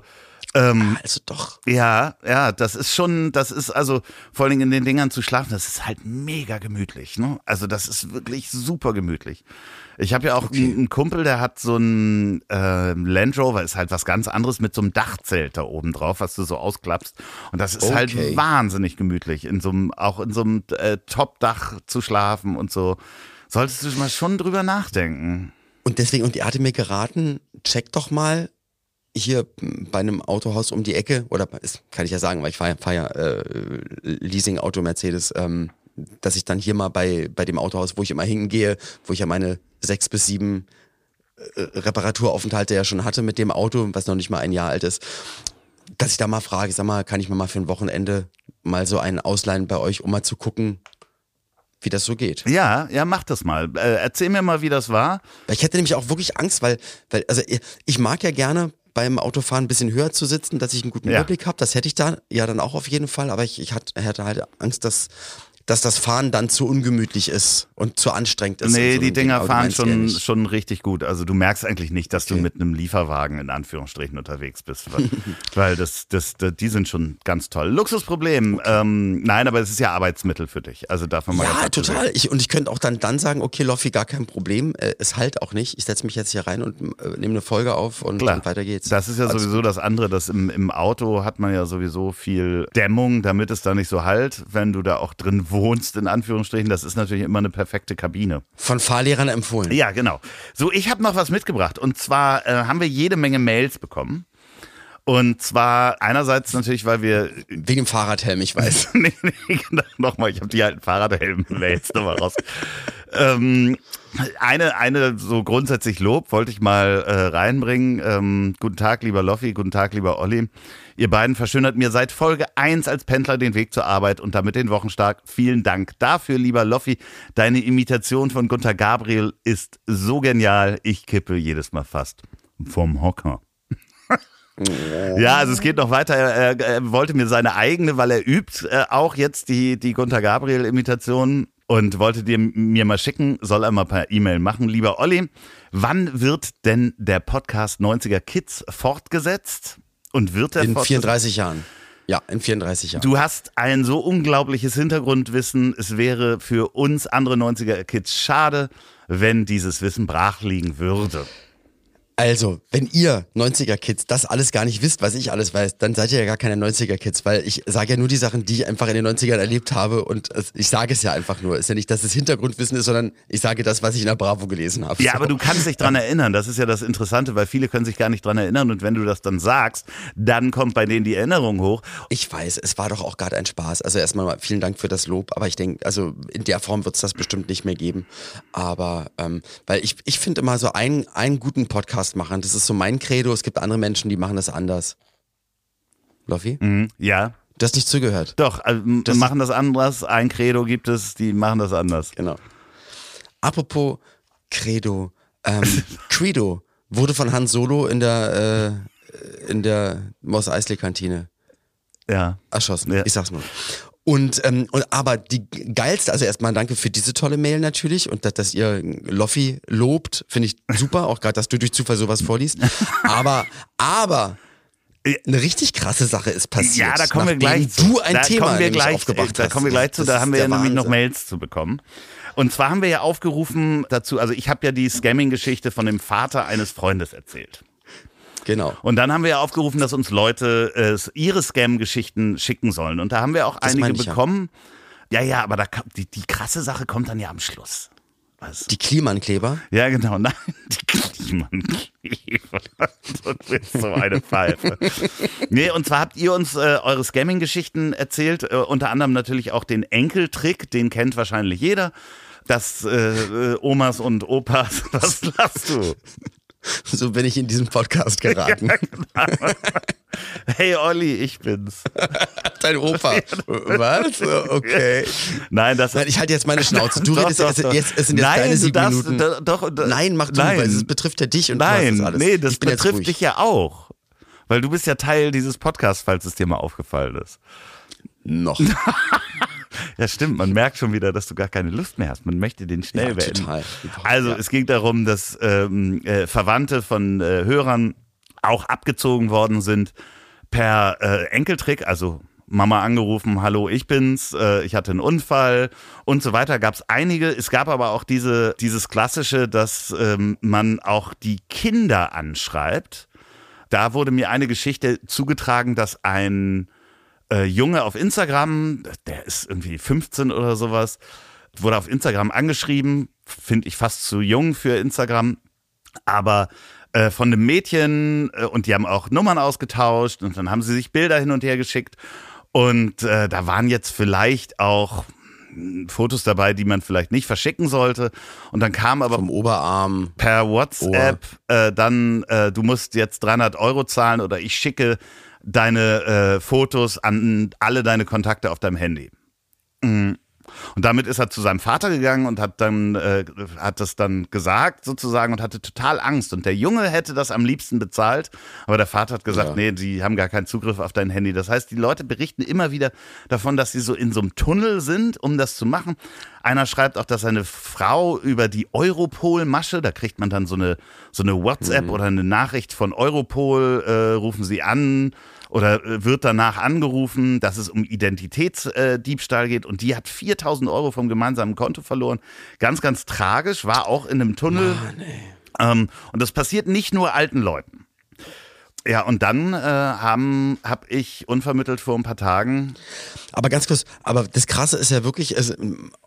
ähm, Also doch. Ja, ja, das ist schon, das ist also vor allen Dingen in den Dingern zu schlafen, das ist halt mega gemütlich. Ne? Also das ist wirklich super gemütlich. Ich habe ja auch einen, einen Kumpel, der hat so ein äh, Land Rover, ist halt was ganz anderes mit so einem Dachzelt da oben drauf, was du so ausklappst. Und das ist halt Okay. wahnsinnig gemütlich, in so einem, auch in so einem äh, Top-Dach zu schlafen und so. Solltest du mal schon drüber nachdenken. Und deswegen, und er hatte mir geraten, check doch mal hier bei einem Autohaus um die Ecke, oder das kann ich ja sagen, weil ich fahre ja, fahr ja äh, Leasing-Auto Mercedes, ähm, dass ich dann hier mal bei, bei dem Autohaus, wo ich immer hingehe, wo ich ja meine sechs bis sieben äh, Reparaturaufenthalte ja schon hatte mit dem Auto, was noch nicht mal ein Jahr alt ist, dass ich da mal frage, sag mal, kann ich mir mal für ein Wochenende mal so einen ausleihen bei euch, um mal zu gucken, wie das so geht. Ja, ja, mach das mal. Äh, erzähl mir mal, wie das war. Ich hätte nämlich auch wirklich Angst, weil, weil also ich mag ja gerne beim Autofahren ein bisschen höher zu sitzen, dass ich einen guten Ja. Überblick habe. Das hätte ich da ja dann auch auf jeden Fall, aber ich, ich hatte, hatte halt Angst, dass, dass das Fahren dann zu ungemütlich ist und zu anstrengend ist. Nee, so die Ding. Dinger du fahren schon, schon richtig gut. Also du merkst eigentlich nicht, dass du Okay. mit einem Lieferwagen in Anführungsstrichen unterwegs bist. Weil, weil das, das, das, die sind schon ganz toll. Luxusproblem. Ähm, nein, aber es ist ja Arbeitsmittel für dich. Also davon mal Ja, total. Ich, und ich könnte auch dann, dann sagen, okay, Loffi, gar kein Problem. Äh, es halt auch nicht. Ich setze mich jetzt hier rein und äh, nehme eine Folge auf und, und weiter geht's. Das ist ja Alles sowieso das andere, dass im, im Auto hat man ja sowieso viel Dämmung, damit es da nicht so halt, wenn du da auch drin wohnst, in Anführungsstrichen. Das ist natürlich immer eine perfekte Kabine. Von Fahrlehrern empfohlen. Ja, genau. So, ich habe noch was mitgebracht. Und zwar äh, haben wir jede Menge Mails bekommen. Und zwar einerseits natürlich, weil wir Wegen dem Fahrradhelm, ich weiß. nee, nee, genau, nochmal, ich habe die alten Fahrradhelm-Mails nochmal raus. Ähm, eine, eine so grundsätzlich Lob wollte ich mal äh, reinbringen. Ähm, guten Tag, lieber Loffi, guten Tag, lieber Olli. Ihr beiden verschönert mir seit Folge 1 als Pendler den Weg zur Arbeit und damit den Wochenstark. Vielen Dank dafür, lieber Loffi. Deine Imitation von Gunther Gabriel ist so genial. Ich kippe jedes Mal fast vom Hocker. Ja, also es geht noch weiter. Er, er wollte mir seine eigene, weil er übt, äh, auch jetzt die, die Gunther Gabriel-Imitation und wollte dir mir mal schicken, soll er mal per E-Mail machen. Lieber Olli, wann wird denn der Podcast 90er Kids fortgesetzt? Und wird er In fortgesetzt? 34 Jahren. Ja, in 34 Jahren. Du hast ein so unglaubliches Hintergrundwissen. Es wäre für uns andere 90er Kids schade, wenn dieses Wissen brach liegen würde. Also, wenn ihr 90er-Kids das alles gar nicht wisst, was ich alles weiß, dann seid ihr ja gar keine 90er-Kids, weil ich sage ja nur die Sachen, die ich einfach in den 90ern erlebt habe und ich sage es ja einfach nur. Ist ja nicht, dass es Hintergrundwissen ist, sondern ich sage das, was ich in der Bravo gelesen habe. Ja, So. aber du kannst dich dran erinnern. Das ist ja das Interessante, weil viele können sich gar nicht dran erinnern. Und wenn du das dann sagst, dann kommt bei denen die Erinnerung hoch. Ich weiß, es war doch auch gerade ein Spaß. Also erstmal mal vielen Dank für das Lob, aber ich denke, also in der Form wird es das bestimmt nicht mehr geben. Aber ähm, weil ich, ich finde immer so einen, einen guten Podcast machen, das ist so mein Credo. Es gibt andere Menschen, die machen das anders. Loffi? Mhm. Ja, Du hast nicht zugehört. doch. Also, Das- machen das anders. Ein Credo gibt es, die machen das anders. Genau. Apropos Credo, ähm, Credo wurde von Han Solo in der äh, in der Moss Eisley Kantine Ja. erschossen. Ja. Ich sag's nur. Und, ähm, und aber die geilste, also erstmal danke für diese tolle Mail natürlich und dass, dass ihr Loffi lobt, finde ich super, auch gerade, dass du durch Zufall sowas vorliest. Aber, aber eine richtig krasse Sache ist passiert. Ja, da kommen wir gleich zu. du ein da Thema kommen wir gleich, aufgebracht Da hast. kommen wir gleich zu. Da haben wir ja nämlich noch. Mails zu bekommen. Und zwar haben wir ja aufgerufen dazu, also ich habe ja die Scamming-Geschichte von dem Vater eines Freundes erzählt. Genau. Und dann haben wir ja aufgerufen, dass uns Leute äh, ihre Scam-Geschichten schicken sollen. Und da haben wir auch Das einige ja. bekommen. Ja, ja, aber da, die, die krasse Sache kommt dann ja am Schluss. Was? Die Klimankleber. Ja, genau. Nein, die Klimankleber. Du bist so eine Pfeife. Nee, und zwar habt ihr uns äh, eure Scamming-Geschichten erzählt. Äh, unter anderem natürlich auch den Enkeltrick, den kennt wahrscheinlich jeder. Dass äh, äh, Omas und Opas, was lachst du? So bin ich in diesem Podcast geraten. Hey Olli, ich bin's. Dein Opa. Was? Okay. Nein, das Nein, ich halte jetzt meine Schnauze. Du Doch, redest doch, jetzt, doch. jetzt, es sind jetzt Nein, deine sieben darfst, Minuten. da- doch, da- Nein, mach du, Nein. weil es betrifft ja dich und Nein, das alles. nee, das betrifft dich ja auch. Weil du bist ja Teil dieses Podcasts, falls es dir mal aufgefallen ist. Noch. Ja, stimmt. Man merkt schon wieder, dass du gar keine Lust mehr hast. Man möchte den schnell Ja, beenden. total. Also Ja. es ging darum, dass ähm, äh, Verwandte von äh, Hörern auch abgezogen worden sind per äh, Enkeltrick, also Mama angerufen, hallo, ich bin's, äh, ich hatte einen Unfall und so weiter. Gab es einige. Es gab aber auch diese, dieses klassische, dass ähm, man auch die Kinder anschreibt. Da wurde mir eine Geschichte zugetragen, dass ein äh, Junge auf Instagram, der ist irgendwie 15 oder sowas, wurde auf Instagram angeschrieben, finde ich fast zu jung für Instagram, aber äh, von einem Mädchen äh, und die haben auch Nummern ausgetauscht und dann haben sie sich Bilder hin und her geschickt und äh, da waren jetzt vielleicht auch mh, Fotos dabei, die man vielleicht nicht verschicken sollte und dann kam aber Vom Oberarm. per WhatsApp äh, dann, äh, du musst jetzt 300 Euro zahlen oder ich schicke deine äh, Fotos an alle deine Kontakte auf deinem Handy. Mhm. Und damit ist er zu seinem Vater gegangen und hat dann äh, hat das dann gesagt sozusagen und hatte total Angst. Und der Junge hätte das am liebsten bezahlt, aber der Vater hat gesagt, ja. nee, die haben gar keinen Zugriff auf dein Handy. Das heißt, die Leute berichten immer wieder davon, dass sie so in so einem Tunnel sind, um das zu machen. Einer schreibt auch, dass seine Frau über die Europol-Masche, da kriegt man dann so eine so eine WhatsApp mhm. oder eine Nachricht von Europol, äh, rufen sie an oder äh, wird danach angerufen, dass es um Identitätsdiebstahl geht und die hat 4000 Euro vom gemeinsamen Konto verloren. Ganz, ganz tragisch, war auch in einem Tunnel. Mann, ähm, und das passiert nicht nur alten Leuten. Ja, und dann äh, haben habe ich unvermittelt vor ein paar Tagen. Aber ganz kurz, aber das Krasse ist ja wirklich, also,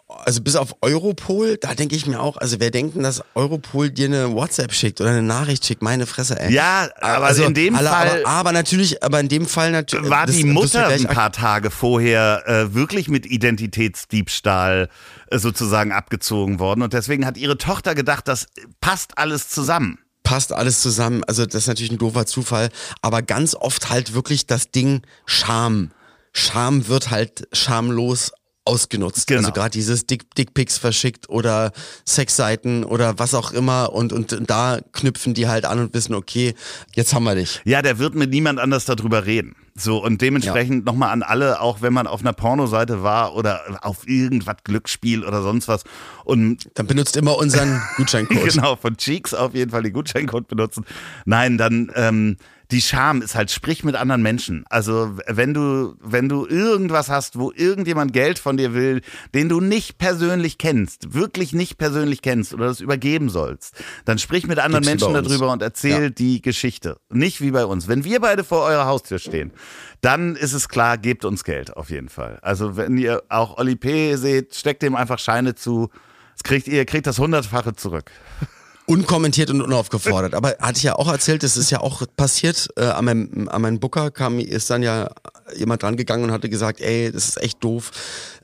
also bis auf Europol, da denke ich mir auch, also wer denkt denn, dass Europol dir eine WhatsApp schickt oder eine Nachricht schickt, meine Fresse, ey. Ja, aber also, in dem alle, Fall. Aber, aber, natürlich, aber in dem Fall natürlich. War die Mutter ein paar Tage vorher äh, wirklich mit Identitätsdiebstahl äh, sozusagen abgezogen worden und deswegen hat ihre Tochter gedacht, das passt alles zusammen passt alles zusammen. Also das ist natürlich ein doofer Zufall, aber ganz oft halt wirklich das Ding Scham. Scham wird halt schamlos ausgenutzt. Genau. Also gerade dieses Dick, Dickpics verschickt oder Sexseiten oder was auch immer und, und da knüpfen die halt an und wissen, okay, jetzt haben wir dich. Ja, der wird mit niemand anders darüber reden. So, und dementsprechend ja. nochmal an alle, auch wenn man auf einer Pornoseite war oder auf irgendwas Glücksspiel oder sonst was. Und dann benutzt immer unseren Gutscheincode. genau, von Cheeks auf jeden Fall den Gutscheincode benutzen. Nein, dann ähm, die Scham ist halt, sprich mit anderen Menschen. Also wenn du, wenn du irgendwas hast, wo irgendjemand Geld von dir will, den du nicht persönlich kennst, wirklich nicht persönlich kennst oder das übergeben sollst, dann sprich mit anderen Gibt's Menschen darüber und erzähl ja. die Geschichte. Nicht wie bei uns. Wenn wir beide vor eurer Haustür stehen, dann ist es klar, gebt uns Geld auf jeden Fall. Also wenn ihr auch Oli P. seht, steckt dem einfach Scheine zu. Das kriegt ihr kriegt das hundertfache zurück. Unkommentiert und unaufgefordert. Aber hatte ich ja auch erzählt, das ist ja auch passiert. Äh, an, meinem, an meinem Booker kam, ist dann ja jemand dran gegangen und hatte gesagt, ey, das ist echt doof.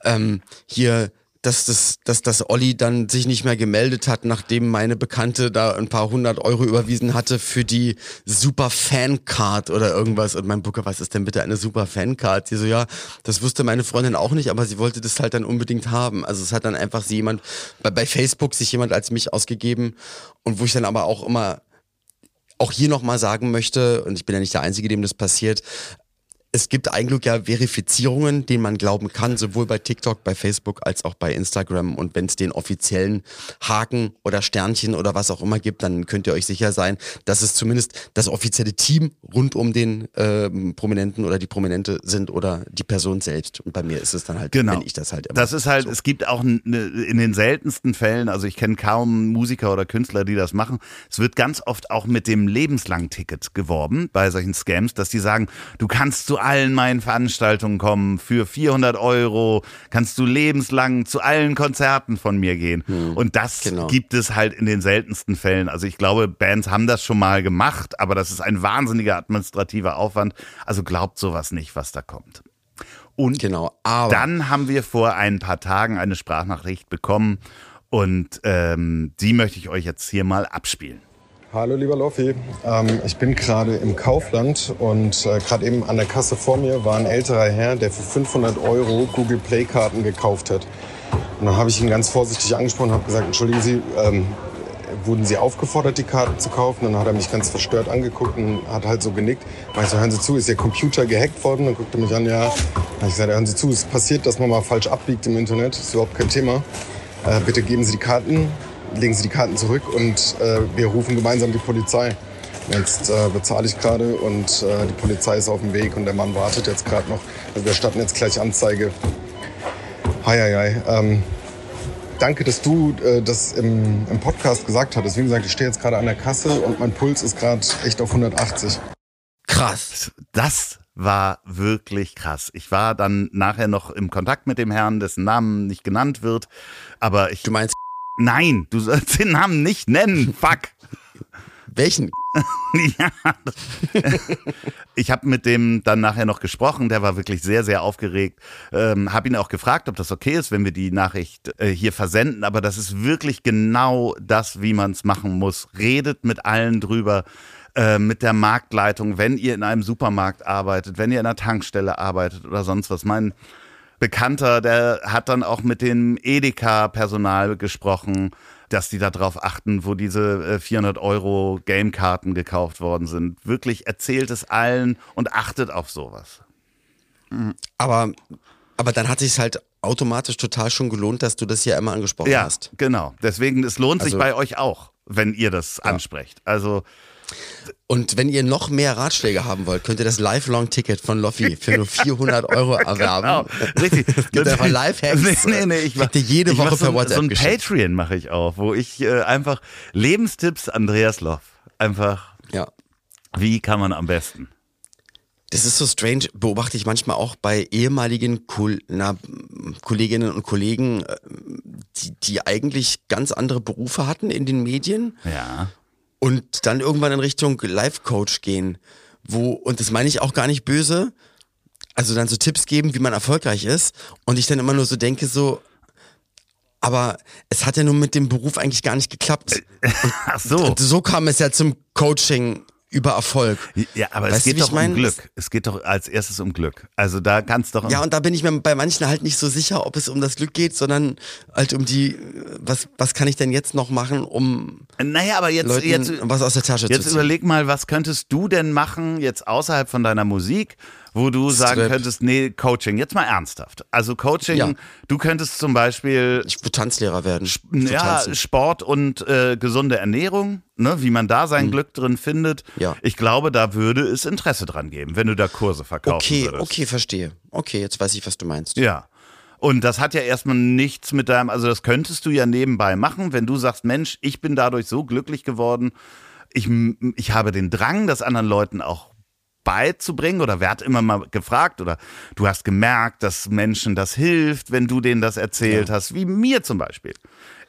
Ähm, hier dass das, dass das Olli dann sich nicht mehr gemeldet hat, nachdem meine Bekannte da ein paar hundert Euro überwiesen hatte für die Super Fan Card oder irgendwas. Und mein Booker, was ist denn bitte eine Super Fan Card? Sie so, ja, das wusste meine Freundin auch nicht, aber sie wollte das halt dann unbedingt haben. Also es hat dann einfach sie jemand, bei, bei Facebook sich jemand als mich ausgegeben und wo ich dann aber auch immer auch hier nochmal sagen möchte, und ich bin ja nicht der Einzige, dem das passiert, es gibt eigentlich ja Verifizierungen, denen man glauben kann, sowohl bei TikTok, bei Facebook als auch bei Instagram. Und wenn es den offiziellen Haken oder Sternchen oder was auch immer gibt, dann könnt ihr euch sicher sein, dass es zumindest das offizielle Team rund um den ähm, Prominenten oder die Prominente sind oder die Person selbst. Und bei mir ist es dann halt, genau. wenn ich das halt immer. Das ist halt, so. es gibt auch in den seltensten Fällen, also ich kenne kaum Musiker oder Künstler, die das machen. Es wird ganz oft auch mit dem lebenslangen Ticket geworben bei solchen Scams, dass die sagen, du kannst zu allen meinen Veranstaltungen kommen. Für 400 Euro kannst du lebenslang zu allen Konzerten von mir gehen. Hm, und das genau. gibt es halt in den seltensten Fällen. Also ich glaube, Bands haben das schon mal gemacht, aber das ist ein wahnsinniger administrativer Aufwand. Also glaubt sowas nicht, was da kommt. Und genau, dann haben wir vor ein paar Tagen eine Sprachnachricht bekommen und ähm, die möchte ich euch jetzt hier mal abspielen. Hallo lieber Loffi, ähm, ich bin gerade im Kaufland und äh, gerade eben an der Kasse vor mir war ein älterer Herr, der für 500 Euro Google Play Karten gekauft hat. Und dann habe ich ihn ganz vorsichtig angesprochen und habe gesagt, entschuldigen Sie, ähm, wurden Sie aufgefordert, die Karten zu kaufen? Dann hat er mich ganz verstört angeguckt und hat halt so genickt. Ich so, hören Sie zu, ist Ihr Computer gehackt worden? Dann guckte er mich an, ja. Dann habe ich gesagt, hören Sie zu, es passiert, dass man mal falsch abbiegt im Internet, ist überhaupt kein Thema. Äh, bitte geben Sie die Karten legen Sie die Karten zurück und äh, wir rufen gemeinsam die Polizei. Jetzt äh, bezahle ich gerade und äh, die Polizei ist auf dem Weg und der Mann wartet jetzt gerade noch. Also wir starten jetzt gleich Anzeige. Hi, hi, hi. Ähm, danke, dass du äh, das im, im Podcast gesagt hattest. Wie gesagt, ich stehe jetzt gerade an der Kasse und mein Puls ist gerade echt auf 180. Krass. Das war wirklich krass. Ich war dann nachher noch im Kontakt mit dem Herrn, dessen Namen nicht genannt wird. Aber ich. Du meinst Nein, du sollst den Namen nicht nennen. Fuck. Welchen? ja. Ich habe mit dem dann nachher noch gesprochen. Der war wirklich sehr, sehr aufgeregt. Ähm, habe ihn auch gefragt, ob das okay ist, wenn wir die Nachricht äh, hier versenden. Aber das ist wirklich genau das, wie man es machen muss. Redet mit allen drüber. äh, mit der Marktleitung, wenn ihr in einem Supermarkt arbeitet, wenn ihr in einer Tankstelle arbeitet oder sonst was. Mein Bekannter, der hat dann auch mit dem Edeka-Personal gesprochen, dass die darauf achten, wo diese 400 äh, Euro Gamekarten gekauft worden sind. Wirklich erzählt es allen und achtet auf sowas. Aber, aber dann hat sich halt automatisch total schon gelohnt, dass du das hier immer angesprochen Ja, hast. genau. Deswegen, es lohnt sich Also- bei euch auch, wenn ihr das ansprecht. Also, Und wenn ihr noch mehr Ratschläge haben wollt, könnt ihr das Lifelong-Ticket von Loffi für nur 400 Euro erwerben. genau, richtig. Es gibt einfach Lifehacks. Nee, nee, nee, ich mach, ihr jede ich mach Woche so, per WhatsApp So ein. Patreon mache ich auch, wo ich äh, einfach Lebenstipps Andreas Loff. Einfach, Ja. wie kann man am besten? Das ist so strange, beobachte ich manchmal auch bei ehemaligen Kol na, Kolleginnen und Kollegen, äh, die, die eigentlich ganz andere Berufe hatten in den Medien Ja. Und dann irgendwann in Richtung Life-Coach gehen, wo, und das meine ich auch gar nicht böse, also dann so Tipps geben, wie man erfolgreich ist und ich dann immer nur so denke, so, aber es hat ja nun mit dem Beruf eigentlich gar nicht geklappt. Ach so. Und so kam es ja zum Coaching über Erfolg. Ja, aber Weißt es du, geht ich doch um Glück. Es geht doch als erstes um Glück. Also da kannst doch. Ja, und da bin ich mir bei manchen halt nicht so sicher, ob es um das Glück geht, sondern halt um die, was, was kann ich denn jetzt noch machen, um naja, aber jetzt, Leuten jetzt, was aus der Tasche zu jetzt überleg mal, was könntest du denn machen, jetzt außerhalb von deiner Musik, wo du sagen Strip. könntest, nee, Coaching, jetzt mal ernsthaft. Also Coaching, Ja. du könntest zum Beispiel Ich will Tanzlehrer werden. Ja, Tanzen. Sport und äh, gesunde Ernährung, ne, wie man da sein Glück drin findet. Ja. Ich glaube, da würde es Interesse dran geben, wenn du da Kurse verkaufen Okay, würdest. okay, verstehe. Okay, jetzt weiß ich, was du meinst. Ja. Und das hat ja erstmal nichts mit deinem, also das könntest du ja nebenbei machen, wenn du sagst, Mensch, ich bin dadurch so glücklich geworden, ich, ich habe den Drang, das anderen Leuten auch beizubringen oder wer hat immer mal gefragt oder du hast gemerkt, dass Menschen das hilft, wenn du denen das erzählt hast, wie mir zum Beispiel.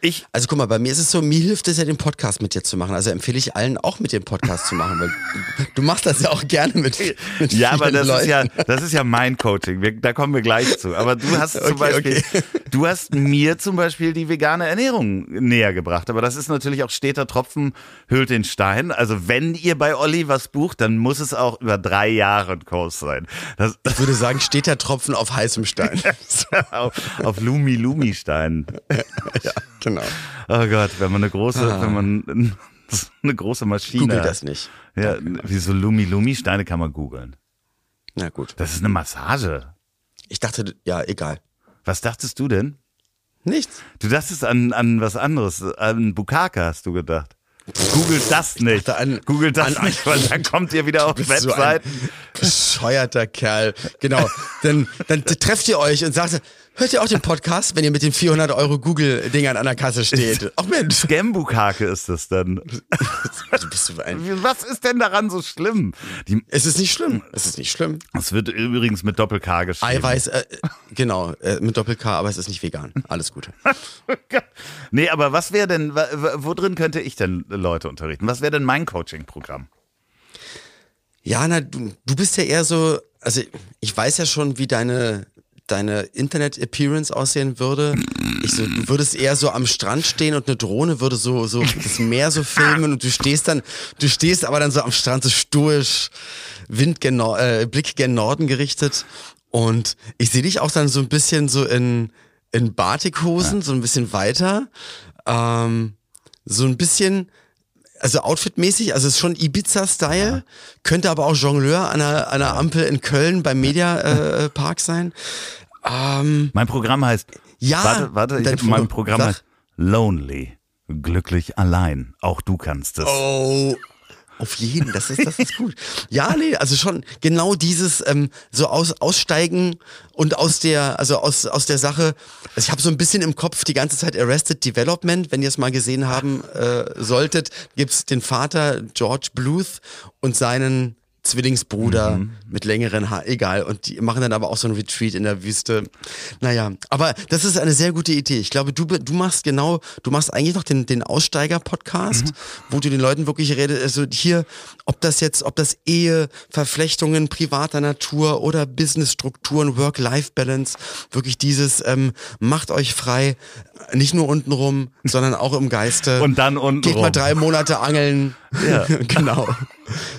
Ich, Also guck mal, bei mir ist es so, mir hilft es ja, den Podcast mit dir zu machen. Also empfehle ich allen auch mit dem Podcast zu machen, weil du, machst das ja auch gerne mit, mit ja, aber das Leuten. ist ja, das ist ja mein Coaching. Wir, da kommen wir gleich zu. Aber du hast zum Okay, Beispiel, okay. du hast mir zum Beispiel die vegane Ernährung näher gebracht. Aber das ist natürlich auch steter Tropfen hüllt den Stein. Also wenn ihr bei Olli was bucht, dann muss es auch über drei Jahre ein Kurs sein. Das, Ich würde sagen, steht der Tropfen auf heißem Stein. auf, auf Lumi Lumi Stein. ja, genau. Oh Gott, wenn man eine große, wenn man eine große Maschine. Google das nicht. Ja, wieso Lumi Lumi Steine kann man googeln. Na gut. Das ist eine Massage. Ich dachte, ja, egal. Was dachtest du denn? Nichts. Du dachtest an, an was anderes, an Bukaka hast du gedacht. Googelt das nicht. an- Googelt das an- nicht, weil dann kommt ihr wieder auf bist so bescheuerter Kerl. Genau. Dann, dann trefft ihr euch und sagt, hört ihr auch den Podcast, wenn ihr mit den 400 Euro Google-Dingern an der Kasse steht? Ach Mensch. Scam-Bukake ist das dann. Also Was ist denn daran so schlimm? Die, es ist nicht schlimm. Es ist nicht schlimm. es wird übrigens mit Doppel-K geschrieben. Eiweiß, äh, genau, äh, mit Doppel-K, aber es ist nicht vegan. Alles Gute. Nee, aber was wäre denn, wo drin könnte ich denn Leute unterrichten? Was wäre denn mein Coaching-Programm? Ja, na, du, du bist ja eher so, also ich weiß ja schon, wie deine, deine Internet-Appearance aussehen würde. Ich so, du würdest eher so am Strand stehen und eine Drohne würde so, so das Meer so filmen und du stehst dann, du stehst aber dann so am Strand so stoisch, Wind gen äh, Blick gen Norden gerichtet. Und ich sehe dich auch dann so ein bisschen so in, in Batikhosen, so ein bisschen weiter, ähm, so ein bisschen, also outfitmäßig, also es ist schon Ibiza-Style, könnte aber auch Jongleur an einer, an einer Ampel in Köln beim Media äh, Park sein. Ähm, Mein Programm heißt. Ja, Warte, warte, ich hab, mein Pro- Programm sag. heißt Lonely. Glücklich allein. Auch du kannst es. oh, auf jeden, das ist, das ist gut. Ja, nee, also schon genau dieses ähm, so aus, aussteigen und aus der, also aus, aus der Sache. Also ich habe so ein bisschen im Kopf die ganze Zeit Arrested Development. Wenn ihr es mal gesehen haben äh, solltet, gibt's den Vater George Bluth und seinen Zwillingsbruder mit längeren Haaren, egal. Und die machen dann aber auch so ein Retreat in der Wüste. Naja, aber das ist eine sehr gute Idee. Ich glaube, du, du machst genau, du machst eigentlich noch den, den Aussteiger-Podcast, wo du den Leuten wirklich redest, also hier, ob das jetzt, ob das Ehe, Verflechtungen privater Natur oder Businessstrukturen, Work-Life-Balance, wirklich dieses, ähm, macht euch frei, nicht nur untenrum, sondern auch im Geiste. Und dann untenrum. Geht mal drei Monate angeln. Ja. genau.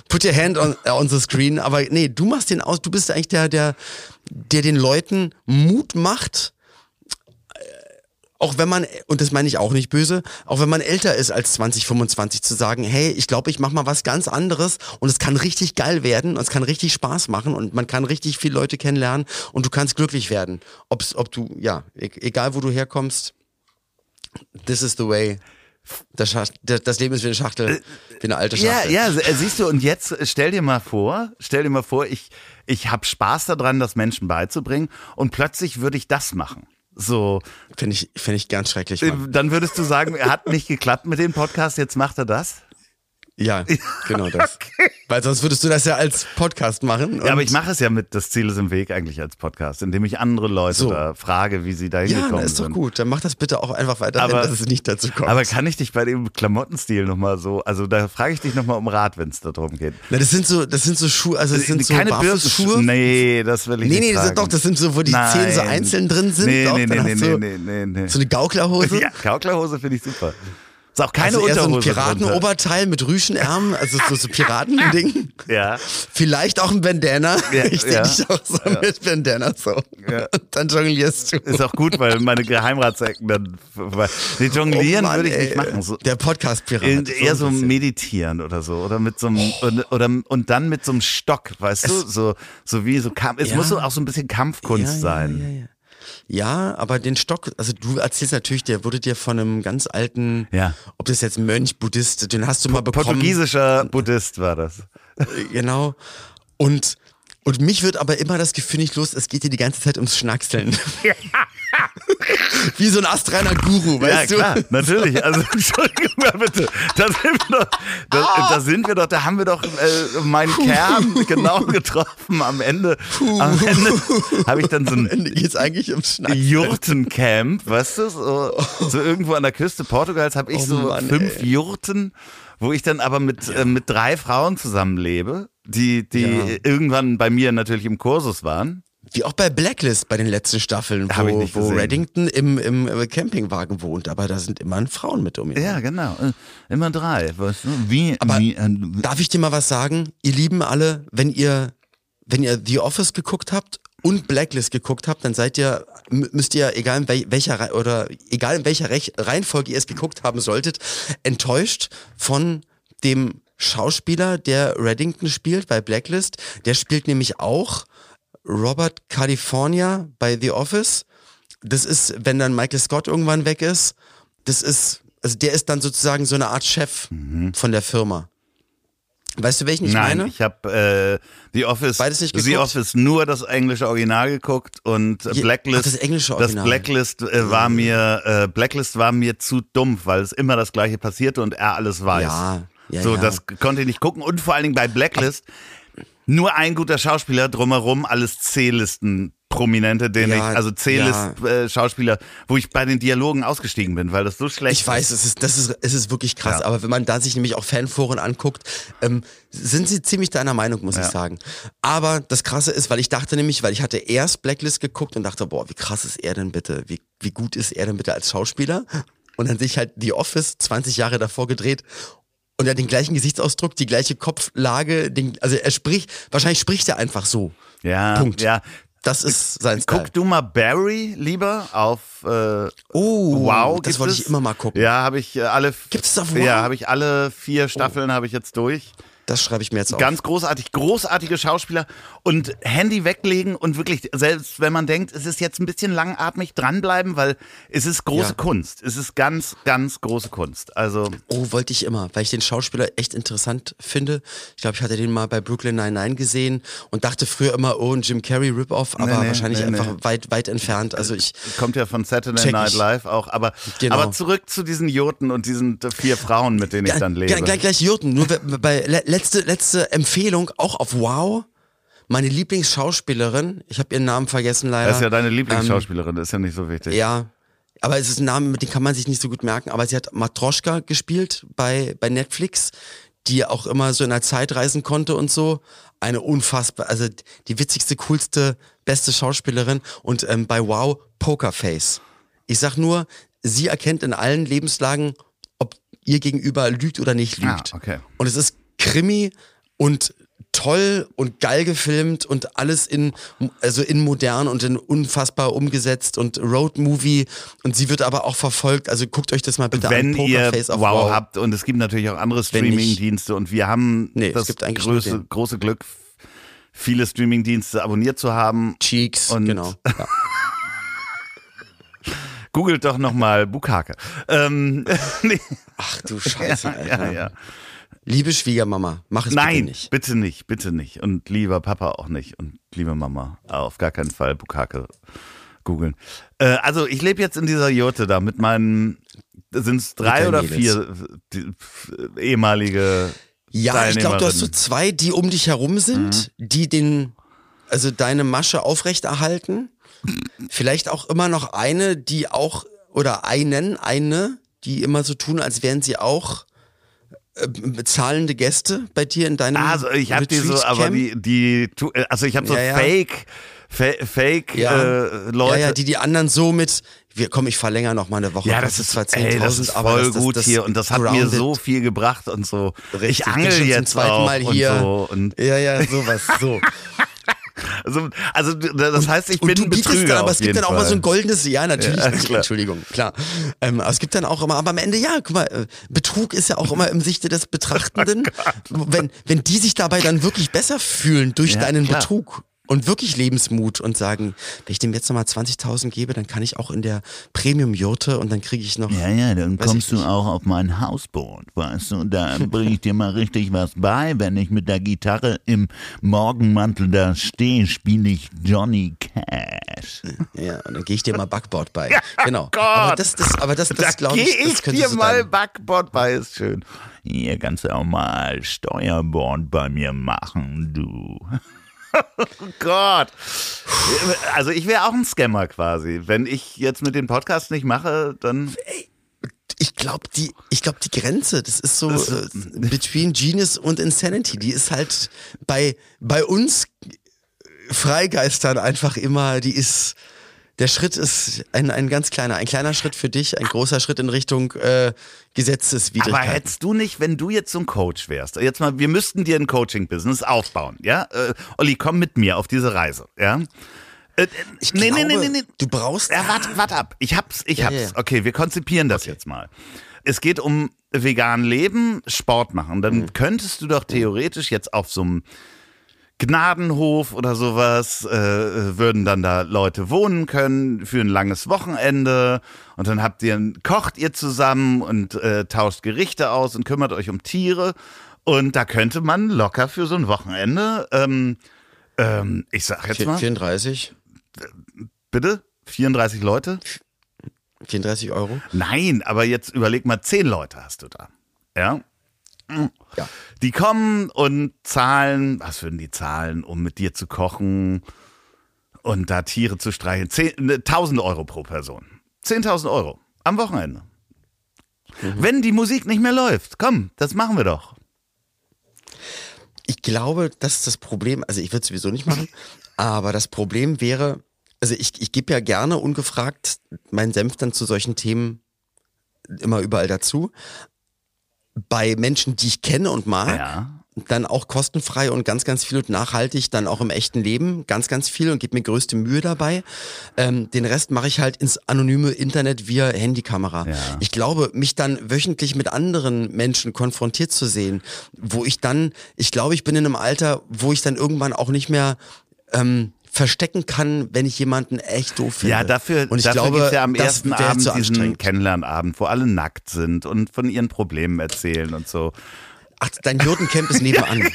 Put your hand on, on the screen. Aber nee, du machst den aus, du bist eigentlich der, der, der den Leuten Mut macht, auch wenn man, und das meine ich auch nicht böse, auch wenn man älter ist als 20, 25, zu sagen, hey, ich glaube, ich mache mal was ganz anderes und es kann richtig geil werden und es kann richtig Spaß machen und man kann richtig viele Leute kennenlernen und du kannst glücklich werden. Ob's, ob du, ja, e egal wo du herkommst, this is the way. Das, das, Leben ist wie eine Schachtel, wie eine alte Schachtel. Ja, ja, äh, siehst du, und jetzt äh, stell dir mal vor, stell dir mal vor, ich, ich habe Spaß daran, das Menschen beizubringen und plötzlich würde ich das machen. So. Finde ich, finde ich ganz schrecklich. Mann. Dann würdest du sagen, er hat nicht geklappt mit dem Podcast, jetzt macht er das? Ja, genau das. Okay. Weil sonst würdest du das ja als Podcast machen. Ja, aber ich mache es ja mit Das Ziel ist im Weg eigentlich als Podcast, indem ich andere Leute so. da frage, wie sie da hingekommen sind. Ja, ist doch gut. Dann mach das bitte auch einfach weiter, aber, dass es nicht dazu kommt. Aber kann ich dich bei dem Klamottenstil nochmal so, also da frage ich dich nochmal um Rat, wenn es darum geht. Na, das sind so, das sind so Schuhe, also das sind so Keine Schuhe. Nee, das will ich nee, nicht Nee, nee, doch, das sind so, wo die Nein. Zehen so einzeln drin sind. Nee, doch, nee, nee, nee, so, nee, nee, nee. So eine Gauklerhose. Ja, Gauklerhose finde ich super. Ist auch keine also eher Unterhose. so ein Piratenoberteil mit Rüschenärmen, also so, so Piratending. Ja. Vielleicht auch ein Bandana. Ja, ich ja. dich auch so ja. mit Bandana so. Ja. Und dann jonglierst du. Ist auch gut, weil meine Geheimratsecken dann. Nee, jonglieren oh würde ich nicht machen. So, Der Podcast-Pirat. Eher so, so meditieren oder so. Oder mit so einem, oh. oder, oder, und dann mit so einem Stock, weißt es, du? So, so wie so Kampf. Es muss so auch so ein bisschen Kampfkunst sein. Ja, aber den Stock, also du erzählst natürlich, der wurde dir von einem ganz alten, ja. ob das jetzt Mönch, Buddhist, den hast du mal bekommen. Portugiesischer Buddhist war das. Genau. Und und mich wird aber immer das Gefühl nicht los, es geht dir die ganze Zeit ums Schnackseln. Wie so ein astreiner Guru, weißt ja, klar, du? natürlich. Also, Entschuldigung mal bitte. Da sind wir doch, da, ah. da sind wir doch, da haben wir doch äh, meinen Kern genau getroffen. Am Ende, am Ende habe ich dann so ein Ende geht's eigentlich ums Jurtencamp, weißt du? So, so, irgendwo an der Küste Portugals habe ich oh, so Mann, fünf ey. Jurten wo ich dann aber mit, ja. äh, mit drei Frauen zusammenlebe, die, die ja. irgendwann bei mir natürlich im Kursus waren. Wie auch bei Blacklist bei den letzten Staffeln, wo, wo Reddington im, im äh, Campingwagen wohnt, aber da sind immer Frauen mit um ihn. Ja, genau. Äh, immer drei. Weißt du? wie, aber wie, äh, darf ich dir mal was sagen? Ihr Lieben alle, wenn ihr, wenn ihr The Office geguckt habt und Blacklist geguckt habt, dann seid ihr, müsst ihr, egal in welcher oder egal in welcher Reihenfolge ihr es geguckt haben solltet, enttäuscht von dem Schauspieler, der Reddington spielt bei Blacklist. Der spielt nämlich auch Robert California bei The Office. Das ist, wenn dann Michael Scott irgendwann weg ist, das ist, also der ist dann sozusagen so eine Art Chef mhm. von der Firma. Weißt du, welchen ich Nein, meine? ich habe äh, The Office, Beides nicht geguckt? The Office nur das englische Original geguckt und äh, Blacklist. Ach, das englische Original. Das Blacklist äh, war mir äh, Blacklist war mir zu dumm, weil es immer das gleiche passierte und er alles weiß. Ja, ja so, ja. das konnte ich nicht gucken und vor allen Dingen bei Blacklist nur ein guter Schauspieler drumherum, alles C-Listen Prominente, den ja, ich, also C-List-Schauspieler, ja. wo ich bei den Dialogen ausgestiegen bin, weil das so schlecht ist. Ich weiß, es ist, das ist, es ist wirklich krass, ja. aber wenn man da sich nämlich auch Fanforen anguckt, ähm, sind sie ziemlich deiner Meinung, muss ich sagen. Aber das Krasse ist, weil ich dachte nämlich, weil ich hatte erst Blacklist geguckt und dachte, boah, wie krass ist er denn bitte? Wie, wie gut ist er denn bitte als Schauspieler? Und dann sehe ich halt The Office 20 Jahre davor gedreht und er hat den gleichen Gesichtsausdruck, die gleiche Kopflage, den, also er spricht, wahrscheinlich spricht er einfach so. Ja, Punkt. ja. Das ist sein Style. Guck du mal Barry lieber auf äh, oh, Wow. Das wollte ich immer mal gucken. Ja, habe ich äh, alle. Gibt es auf Wow? Ja, habe ich alle vier Staffeln oh. habe ich jetzt durch. Das schreibe ich mir jetzt auf. Ganz großartig, großartige Schauspieler und Handy weglegen und wirklich, selbst wenn man denkt, es ist jetzt ein bisschen langatmig, dranbleiben, weil es ist große ja. Kunst. Es ist ganz, ganz große Kunst. Also. Oh, wollte ich immer, weil ich den Schauspieler echt interessant finde. Ich glaube, ich hatte den mal bei Brooklyn Nine-Nine gesehen und dachte früher immer, oh, ein Jim Carrey Rip-Off, aber nee, nee, wahrscheinlich nee, einfach weit, weit entfernt. Also ich. Kommt ja von Saturday Night Live auch, aber, genau. aber zurück zu diesen Jurten und diesen vier Frauen, mit denen ich dann lebe. Gleich, gleich Jurten, nur bei letzte, letzte Empfehlung, auch auf Wow. Meine Lieblingsschauspielerin, ich habe ihren Namen vergessen leider. Das ist ja deine Lieblingsschauspielerin, ähm, das ist ja nicht so wichtig. Ja, aber es ist ein Name, mit dem kann man sich nicht so gut merken. Aber sie hat Matroschka gespielt bei, bei Netflix, die auch immer so in der Zeit reisen konnte und so. Eine unfassbar, also die witzigste, coolste, beste Schauspielerin. Und ähm, bei Wow Pokerface. Ich sag nur, sie erkennt in allen Lebenslagen, ob ihr gegenüber lügt oder nicht lügt. Ah, okay. Und es ist Krimi und toll und geil gefilmt und alles in also in modern und in unfassbar umgesetzt und Roadmovie und sie wird aber auch verfolgt. Also guckt euch das mal bitte Wenn an. ihr Pokerface auf wow, habt und es gibt natürlich auch andere Wenn Streaming-Dienste und wir haben Nee, es das große, große Glück, viele Streaming-Dienste abonniert zu haben. Cheeks, Und- genau. Ja. Googelt doch nochmal Bukake. Ähm, nee, Ach du Scheiße, Alter. ja, ja. Liebe Schwiegermama, mach es bitte Nein, nicht. bitte nicht, bitte nicht. Und lieber Papa auch nicht. Und liebe Mama, auf gar keinen Fall Bukake googeln. Äh, also ich lebe jetzt in dieser Jurte da mit meinen, sind es drei oder deinen vier die, ehemalige Ja, ich glaube, du hast so zwei, die um dich herum sind, Mhm. die den, also deine Masche aufrechterhalten. Vielleicht auch immer noch eine, die auch, oder einen, eine, die immer so tun, als wären sie auch äh, zahlende Gäste bei dir in deinem Also ich habe die so, aber die, die, äh, also ich habe so Ja, ja. Fake, Fa- Fake ja. äh, Leute. Ja, ja, die die anderen so mit, wir, komm, ich verlängere noch mal eine Woche. Ja, das kostet ist, zwar ey, das 10.000, ist aber voll das, das, gut das hier und das hat mir grounded. so viel gebracht und so. Richtig, ich angel schon zum jetzt zweiten Mal hier. und so. Und Ja, ja, sowas, so. also, also das heißt, ich und bin du bietest Betrüger dann, aber es gibt dann auch mal Fall. so ein goldenes, ja, natürlich, Ja, klar. Entschuldigung, klar. Ähm, aber es gibt dann auch immer, aber am Ende, ja, guck mal, äh, Betrug ist ja auch immer im Sichte des Betrachtenden. wenn, wenn die sich dabei dann wirklich besser fühlen durch Ja, deinen klar. Betrug und wirklich Lebensmut und sagen, wenn ich dem jetzt nochmal 20.000 gebe, dann kann ich auch in der Premium-Jurte und dann kriege ich noch, Ja, ja, dann kommst du auch auf mein Hausboot, weißt du, da bringe ich dir mal richtig was bei. Wenn ich mit der Gitarre im Morgenmantel da stehe, spiele ich Johnny Cash. ja, und dann gehe ich dir mal Backboard bei. genau. Gott. Aber das, das, aber das, da das glaube ich, geh das ich dir mal Backbord bei, ist schön. Hier kannst du auch mal Steuerbord bei mir machen, du. Oh Gott. Also ich wäre auch ein Scammer quasi. Wenn ich jetzt mit dem Podcast nicht mache, dann ich glaube, die, ich glaube, die Grenze, das ist so äh, between Genius und Insanity, die ist halt bei, bei uns Freigeistern einfach immer, die ist, der Schritt ist ein, ein ganz kleiner, ein kleiner Schritt für dich, ein großer Schritt in Richtung äh, Aber Gesetzeswidrigkeit. hättest du nicht, wenn du jetzt so ein Coach wärst, jetzt mal, wir müssten dir ein Coaching-Business aufbauen, ja? Äh, Olli, komm mit mir auf diese Reise, ja? Äh, ich nee, glaube, nee, nee, nee, nee. du brauchst, Ja, warte, warte ab. Ich hab's, ich Ja, hab's. ja, ja. Okay, wir konzipieren das jetzt mal. Es geht um vegan leben, Sport machen. Dann Mhm. könntest du doch theoretisch jetzt auf so einem Gnadenhof oder sowas, äh, würden dann da Leute wohnen können für ein langes Wochenende und dann habt ihr, kocht ihr zusammen und äh, tauscht Gerichte aus und kümmert euch um Tiere und da könnte man locker für so ein Wochenende, ähm, ähm, ich sag jetzt mal, 34, bitte, 34 Leute? 34 Euro. Nein, aber jetzt überleg mal, zehn Leute hast du da. Ja? Ja. Die kommen und zahlen, was würden die zahlen, um mit dir zu kochen und da Tiere zu streicheln? Zehn, ne, 1000 Euro pro Person. 10.000 Euro am Wochenende. Wenn die Musik nicht mehr läuft, komm, das machen wir doch. Ich glaube, das ist das Problem. Also ich würde es sowieso nicht machen, aber das Problem wäre, also ich, ich gebe ja gerne ungefragt meinen Senf dann zu solchen Themen immer überall dazu. Bei Menschen, die ich kenne und mag, Ja. dann auch kostenfrei und ganz, ganz viel und nachhaltig, dann auch im echten Leben ganz, ganz viel und gebe mir größte Mühe dabei. Ähm, den Rest mache ich halt ins anonyme Internet via Handykamera. Ja. Ich glaube, mich dann wöchentlich mit anderen Menschen konfrontiert zu sehen, wo ich dann, ich glaube, ich bin in einem Alter, wo ich dann irgendwann auch nicht mehr ähm, verstecken kann, wenn ich jemanden echt doof finde. Ja, dafür, und ich dafür glaube, ja am das ersten Abend diesen. Kennenlernabend, wo alle nackt sind und von ihren Problemen erzählen und so. Ach, dein Jurtencamp ist nebenan.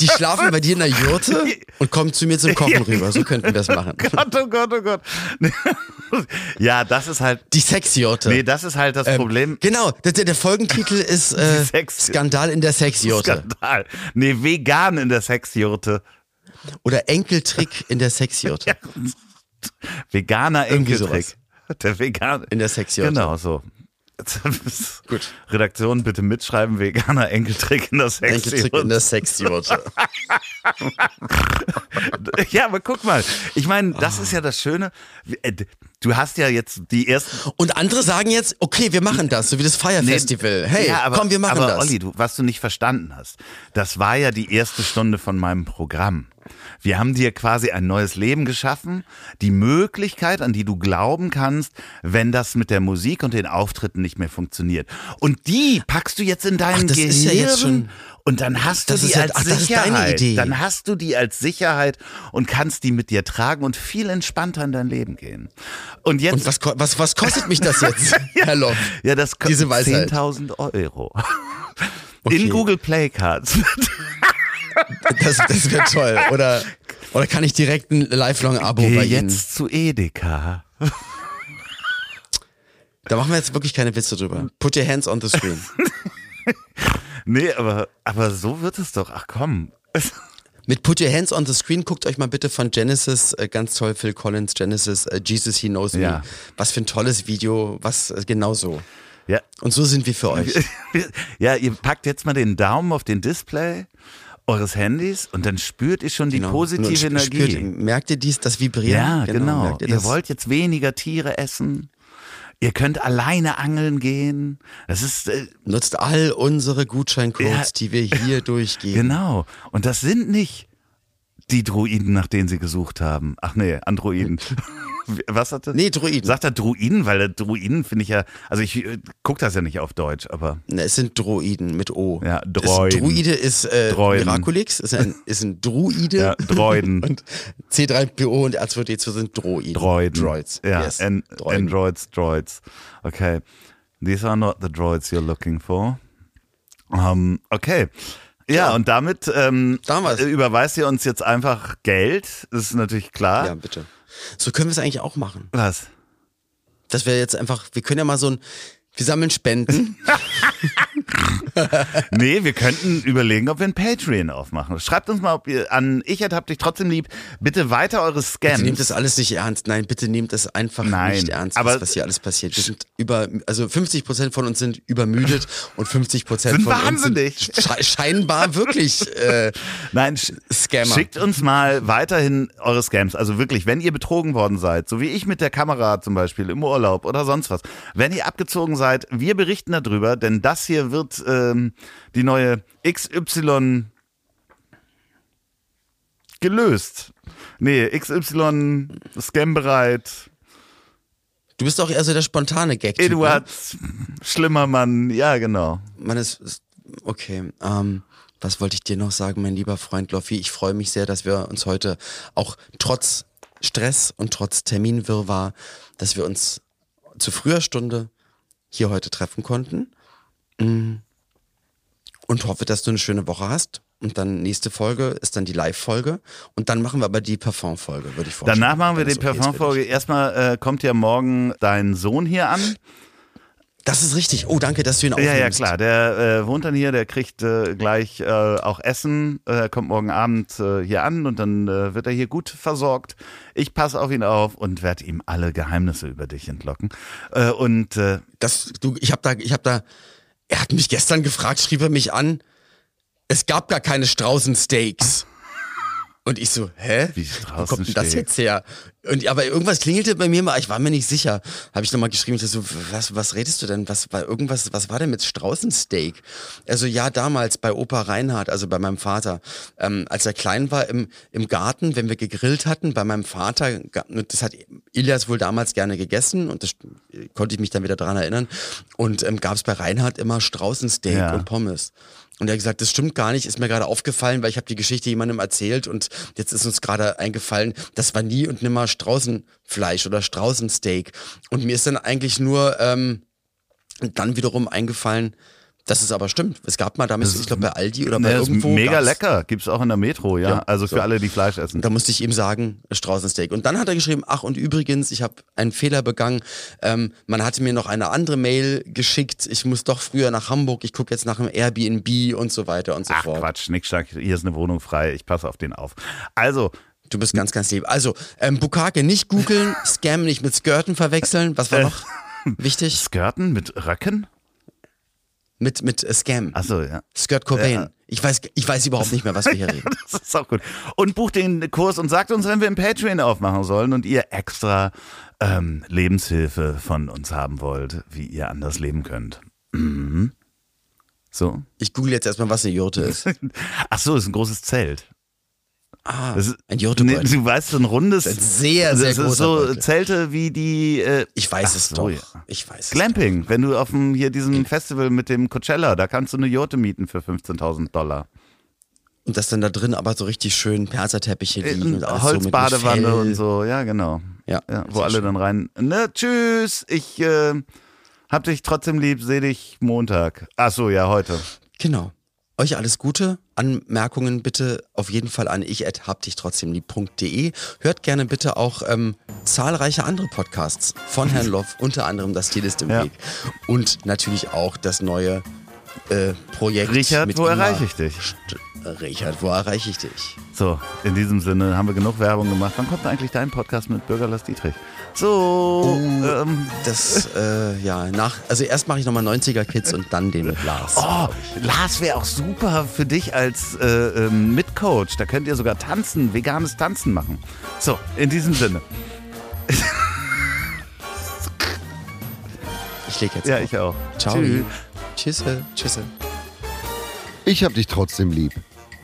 Die schlafen bei dir in der Jurte und kommen zu mir zum Kochen rüber. So könnten wir es machen. Gott, oh Gott, oh Gott. ja, das ist halt, Die Sexjurte. nee, das ist halt das Problem. Genau, der, der Folgentitel ist äh, Skandal in der Sexjurte. Skandal. Nee, vegan in der Sexjurte. Oder Enkeltrick in der Sexjurte. Veganer Irgendwie Enkeltrick. Der Veganer. In der Sexjurte. Genau, so. Gut. Redaktion, bitte mitschreiben, veganer Enkeltrick in der Enkeltrick in Sexjurte. der Sexjurte. Ja, aber guck mal. Ich meine, das ist ja das Schöne. Du hast ja jetzt die ersten Und andere sagen jetzt, okay, wir machen das, so wie das Fire Nee, Festival. Hey, ja, aber, komm, wir machen aber das. Olli, du, was du nicht verstanden hast, das war ja die erste Stunde von meinem Programm. Wir haben dir quasi ein neues Leben geschaffen, die Möglichkeit, an die du glauben kannst, wenn das mit der Musik und den Auftritten nicht mehr funktioniert. Und die packst du jetzt in dein Ach, das Gehirn ist ja jetzt schon- und dann hast du Das die als ach, das ist deine Sicherheit. Idee. Dann hast du die als Sicherheit und kannst die mit dir tragen und viel entspannter in dein Leben gehen. Und jetzt Und was, was, was kostet mich das jetzt, Herr Loff? ja, das kostet Diese Weisheit. 10.000 Euro. Okay. In Google Play Cards. Das, das wäre toll. Oder, oder kann ich direkt ein Lifelong-Abo bei Ihnen? jetzt zu Edeka. Da machen wir jetzt wirklich keine Witze drüber. Put your hands on the screen. Nee, aber, aber so wird es doch. Ach komm. Mit Put Your Hands on the Screen guckt euch mal bitte von Genesis, äh, ganz toll, Phil Collins, Genesis, äh, Jesus He Knows Me. Ja. Was für ein tolles Video, was äh, genau so. Ja. Und so sind wir für euch. ja, ihr packt jetzt mal den Daumen auf den Display eures Handys und dann spürt ihr schon die Genau. positive Und sp- Energie. Spürt, merkt ihr dies, das Vibrieren? ja, genau. Merkt ihr, Ihr wollt jetzt weniger Tiere essen. Ihr könnt alleine angeln gehen. Das ist äh, Nutzt all unsere Gutscheincodes, Ja. die wir hier durchgeben. Genau. Und das sind nicht die Druiden, nach denen sie gesucht haben. Ach nee, Androiden. Was hat das? Nee, Druiden. Sagt er Druiden? Weil der Druiden finde ich ja, also ich äh, guck das ja nicht auf Deutsch, aber Ne, es sind Droiden mit O. Ja, Droiden. Druide ist äh, Droiden. Miraculix, ist ein, ist ein Druide. ja, Droiden. Und C3PO und R2D2 sind Droiden. Droiden. Droids. Ja, yes. an, Droiden. Androids, Droids. Okay. These are not the droids you're looking for. Um, okay. Ja, Ja. und damit ähm, Da haben wir's. äh, überweist ihr uns jetzt einfach Geld. Das ist natürlich klar. Ja, bitte. So können wir es eigentlich auch machen. Was? Dass wir jetzt einfach, wir können ja mal so ein, wir sammeln Spenden. Nee, wir könnten überlegen, ob wir ein Patreon aufmachen. Schreibt uns mal, ob ihr an Ich hab dich trotzdem lieb. Bitte weiter eure Bitte nehmt Scams. das alles nicht ernst. Nein, bitte nehmt das einfach Nein, nicht ernst, aber- was, hier alles passiert. Wir sind über, also 50 Prozent von uns sind übermüdet und 50 Prozent Sind von wahnsinnig. uns sind sche scheinbar wirklich äh, Nein, sch Scammer. schickt uns mal weiterhin eure Scams. Also wirklich, wenn ihr betrogen worden seid, so wie ich mit der Kamera zum Beispiel im Urlaub oder sonst was, wenn ihr abgezogen seid, wir berichten darüber, denn das hier wird ähm, die neue XY gelöst. Nee, XY scambereit. Du bist auch eher so der spontane Gag. Eduard Schlimmermann, ja genau. Man ist, ist okay. Ähm, was wollte ich dir noch sagen, mein lieber Freund Loffi? Ich freue mich sehr, dass wir uns heute auch trotz Stress und trotz Terminwirrwarr, dass wir uns zu früher Stunde hier heute treffen konnten. Mm. Und hoffe, dass du eine schöne Woche hast. Und dann nächste Folge ist dann die Live-Folge. Und dann machen wir aber die Parfum-Folge, würde ich vorstellen. Danach machen wir die okay. Parfumfolge. Erstmal äh, kommt ja morgen dein Sohn hier an. Das ist richtig. Oh, danke, dass du ihn aufnimmst. Ja, ja, klar. Der äh, wohnt dann hier, der kriegt äh, gleich äh, auch Essen, äh, kommt morgen Abend äh, hier an und dann äh, wird er hier gut versorgt. Ich passe auf ihn auf und werde ihm alle Geheimnisse über dich entlocken. Äh, und das, du, ich habe da, ich habe da, er hat mich gestern gefragt, schrieb er mich an, es gab gar keine Straußensteaks. Und ich so, hä? Wie Wo kommt denn das jetzt her? Und, aber irgendwas klingelte bei mir mal, ich war mir nicht sicher. Habe ich nochmal geschrieben, ich so, was, was redest du denn? Was war irgendwas, was war denn mit Straußensteak? Also ja, damals bei Opa Reinhardt, also bei meinem Vater, ähm, als er klein war im, im Garten, wenn wir gegrillt hatten, bei meinem Vater, das hat Ilias wohl damals gerne gegessen und das äh, konnte ich mich dann wieder dran erinnern. Und ähm, gab es bei Reinhardt immer Straußensteak Ja. und Pommes. Und er hat gesagt, das stimmt gar nicht, ist mir gerade aufgefallen, weil ich habe die Geschichte jemandem erzählt und jetzt ist uns gerade eingefallen, das war nie und nimmer Straußenfleisch oder Straußensteak. Und mir ist dann eigentlich nur ähm, dann wiederum eingefallen, dass es aber stimmt. Es gab mal damals, ich glaube bei Aldi oder bei der ist irgendwo. mega gab's- lecker. Gibt's auch in der Metro, ja. Ja, also für so. alle, die Fleisch essen. Da musste ich ihm sagen, Straußensteak. Und dann hat er geschrieben, ach und übrigens, ich habe einen Fehler begangen. Ähm, man hatte mir noch eine andere Mail geschickt. Ich muss doch früher nach Hamburg. Ich gucke jetzt nach einem Airbnb und so weiter und so Ach fort. Quatsch, Nickschnack, hier ist eine Wohnung frei. Ich passe auf den auf. Also, Du bist ganz, ganz lieb. Also, ähm, Bukake nicht googeln, Scam nicht mit Skirten verwechseln. Was war Äh. noch wichtig? Skirten mit Röcken? Mit, mit äh, Scam. Achso, ja. Skirt Cobain. Ja. Ich, weiß, ich weiß überhaupt nicht mehr, was wir hier reden. Das ist auch gut. Und bucht den Kurs und sagt uns, wenn wir einen Patreon aufmachen sollen und ihr extra ähm, Lebenshilfe von uns haben wollt, wie ihr anders leben könnt. Mhm. So. Ich google jetzt erstmal, was eine Jurte ist. Ach so, ist ein großes Zelt. Ah, Das ist, ein Jurtebeutel. Nee, du weißt, so ein rundes. Das ist ein sehr, sehr das ist großer so Beutel. Zelte wie die. Äh, Ich weiß ach es so, doch. ja. Ich weiß es. Glamping, wenn du auf dem, hier diesem Festival mit dem Coachella, da kannst du eine Jurte mieten für 15.000 Dollar. Und dass dann da drin aber so richtig schön Perserteppiche liegen und Äh, alles so Holzbadewanne Fell. und so, ja, genau. Ja, Ja, wo alle schön. dann rein. Ne, tschüss, ich äh, hab dich trotzdem lieb, seh dich Montag. Ach so, ja, heute. Genau. Euch alles Gute. Anmerkungen bitte auf jeden Fall an ich hab dich trotzdem lieb.de. Hört gerne bitte auch ähm, zahlreiche andere Podcasts von Herrn Loff, unter anderem das Stil ist im Ja. Weg. Und natürlich auch das neue äh, Projekt. Richard, mit wo erreiche ich dich? St Richard, wo erreiche ich dich? So, in diesem Sinne haben wir genug Werbung gemacht. Wann kommt denn eigentlich dein Podcast mit Bürger Lars Dietrich? So, ähm, Das, äh, ja, nach, also erst mache ich nochmal 90er Kids und dann den mit Lars. Oh, Lars wäre auch super für dich als äh, ähm, Mitcoach. Da könnt ihr sogar tanzen, veganes Tanzen machen. So, in diesem Sinne. Ich leg jetzt Ja, auf. ich auch. Ciao. Tschüss. Tschüsse. Tschüsse. Ich hab dich trotzdem lieb.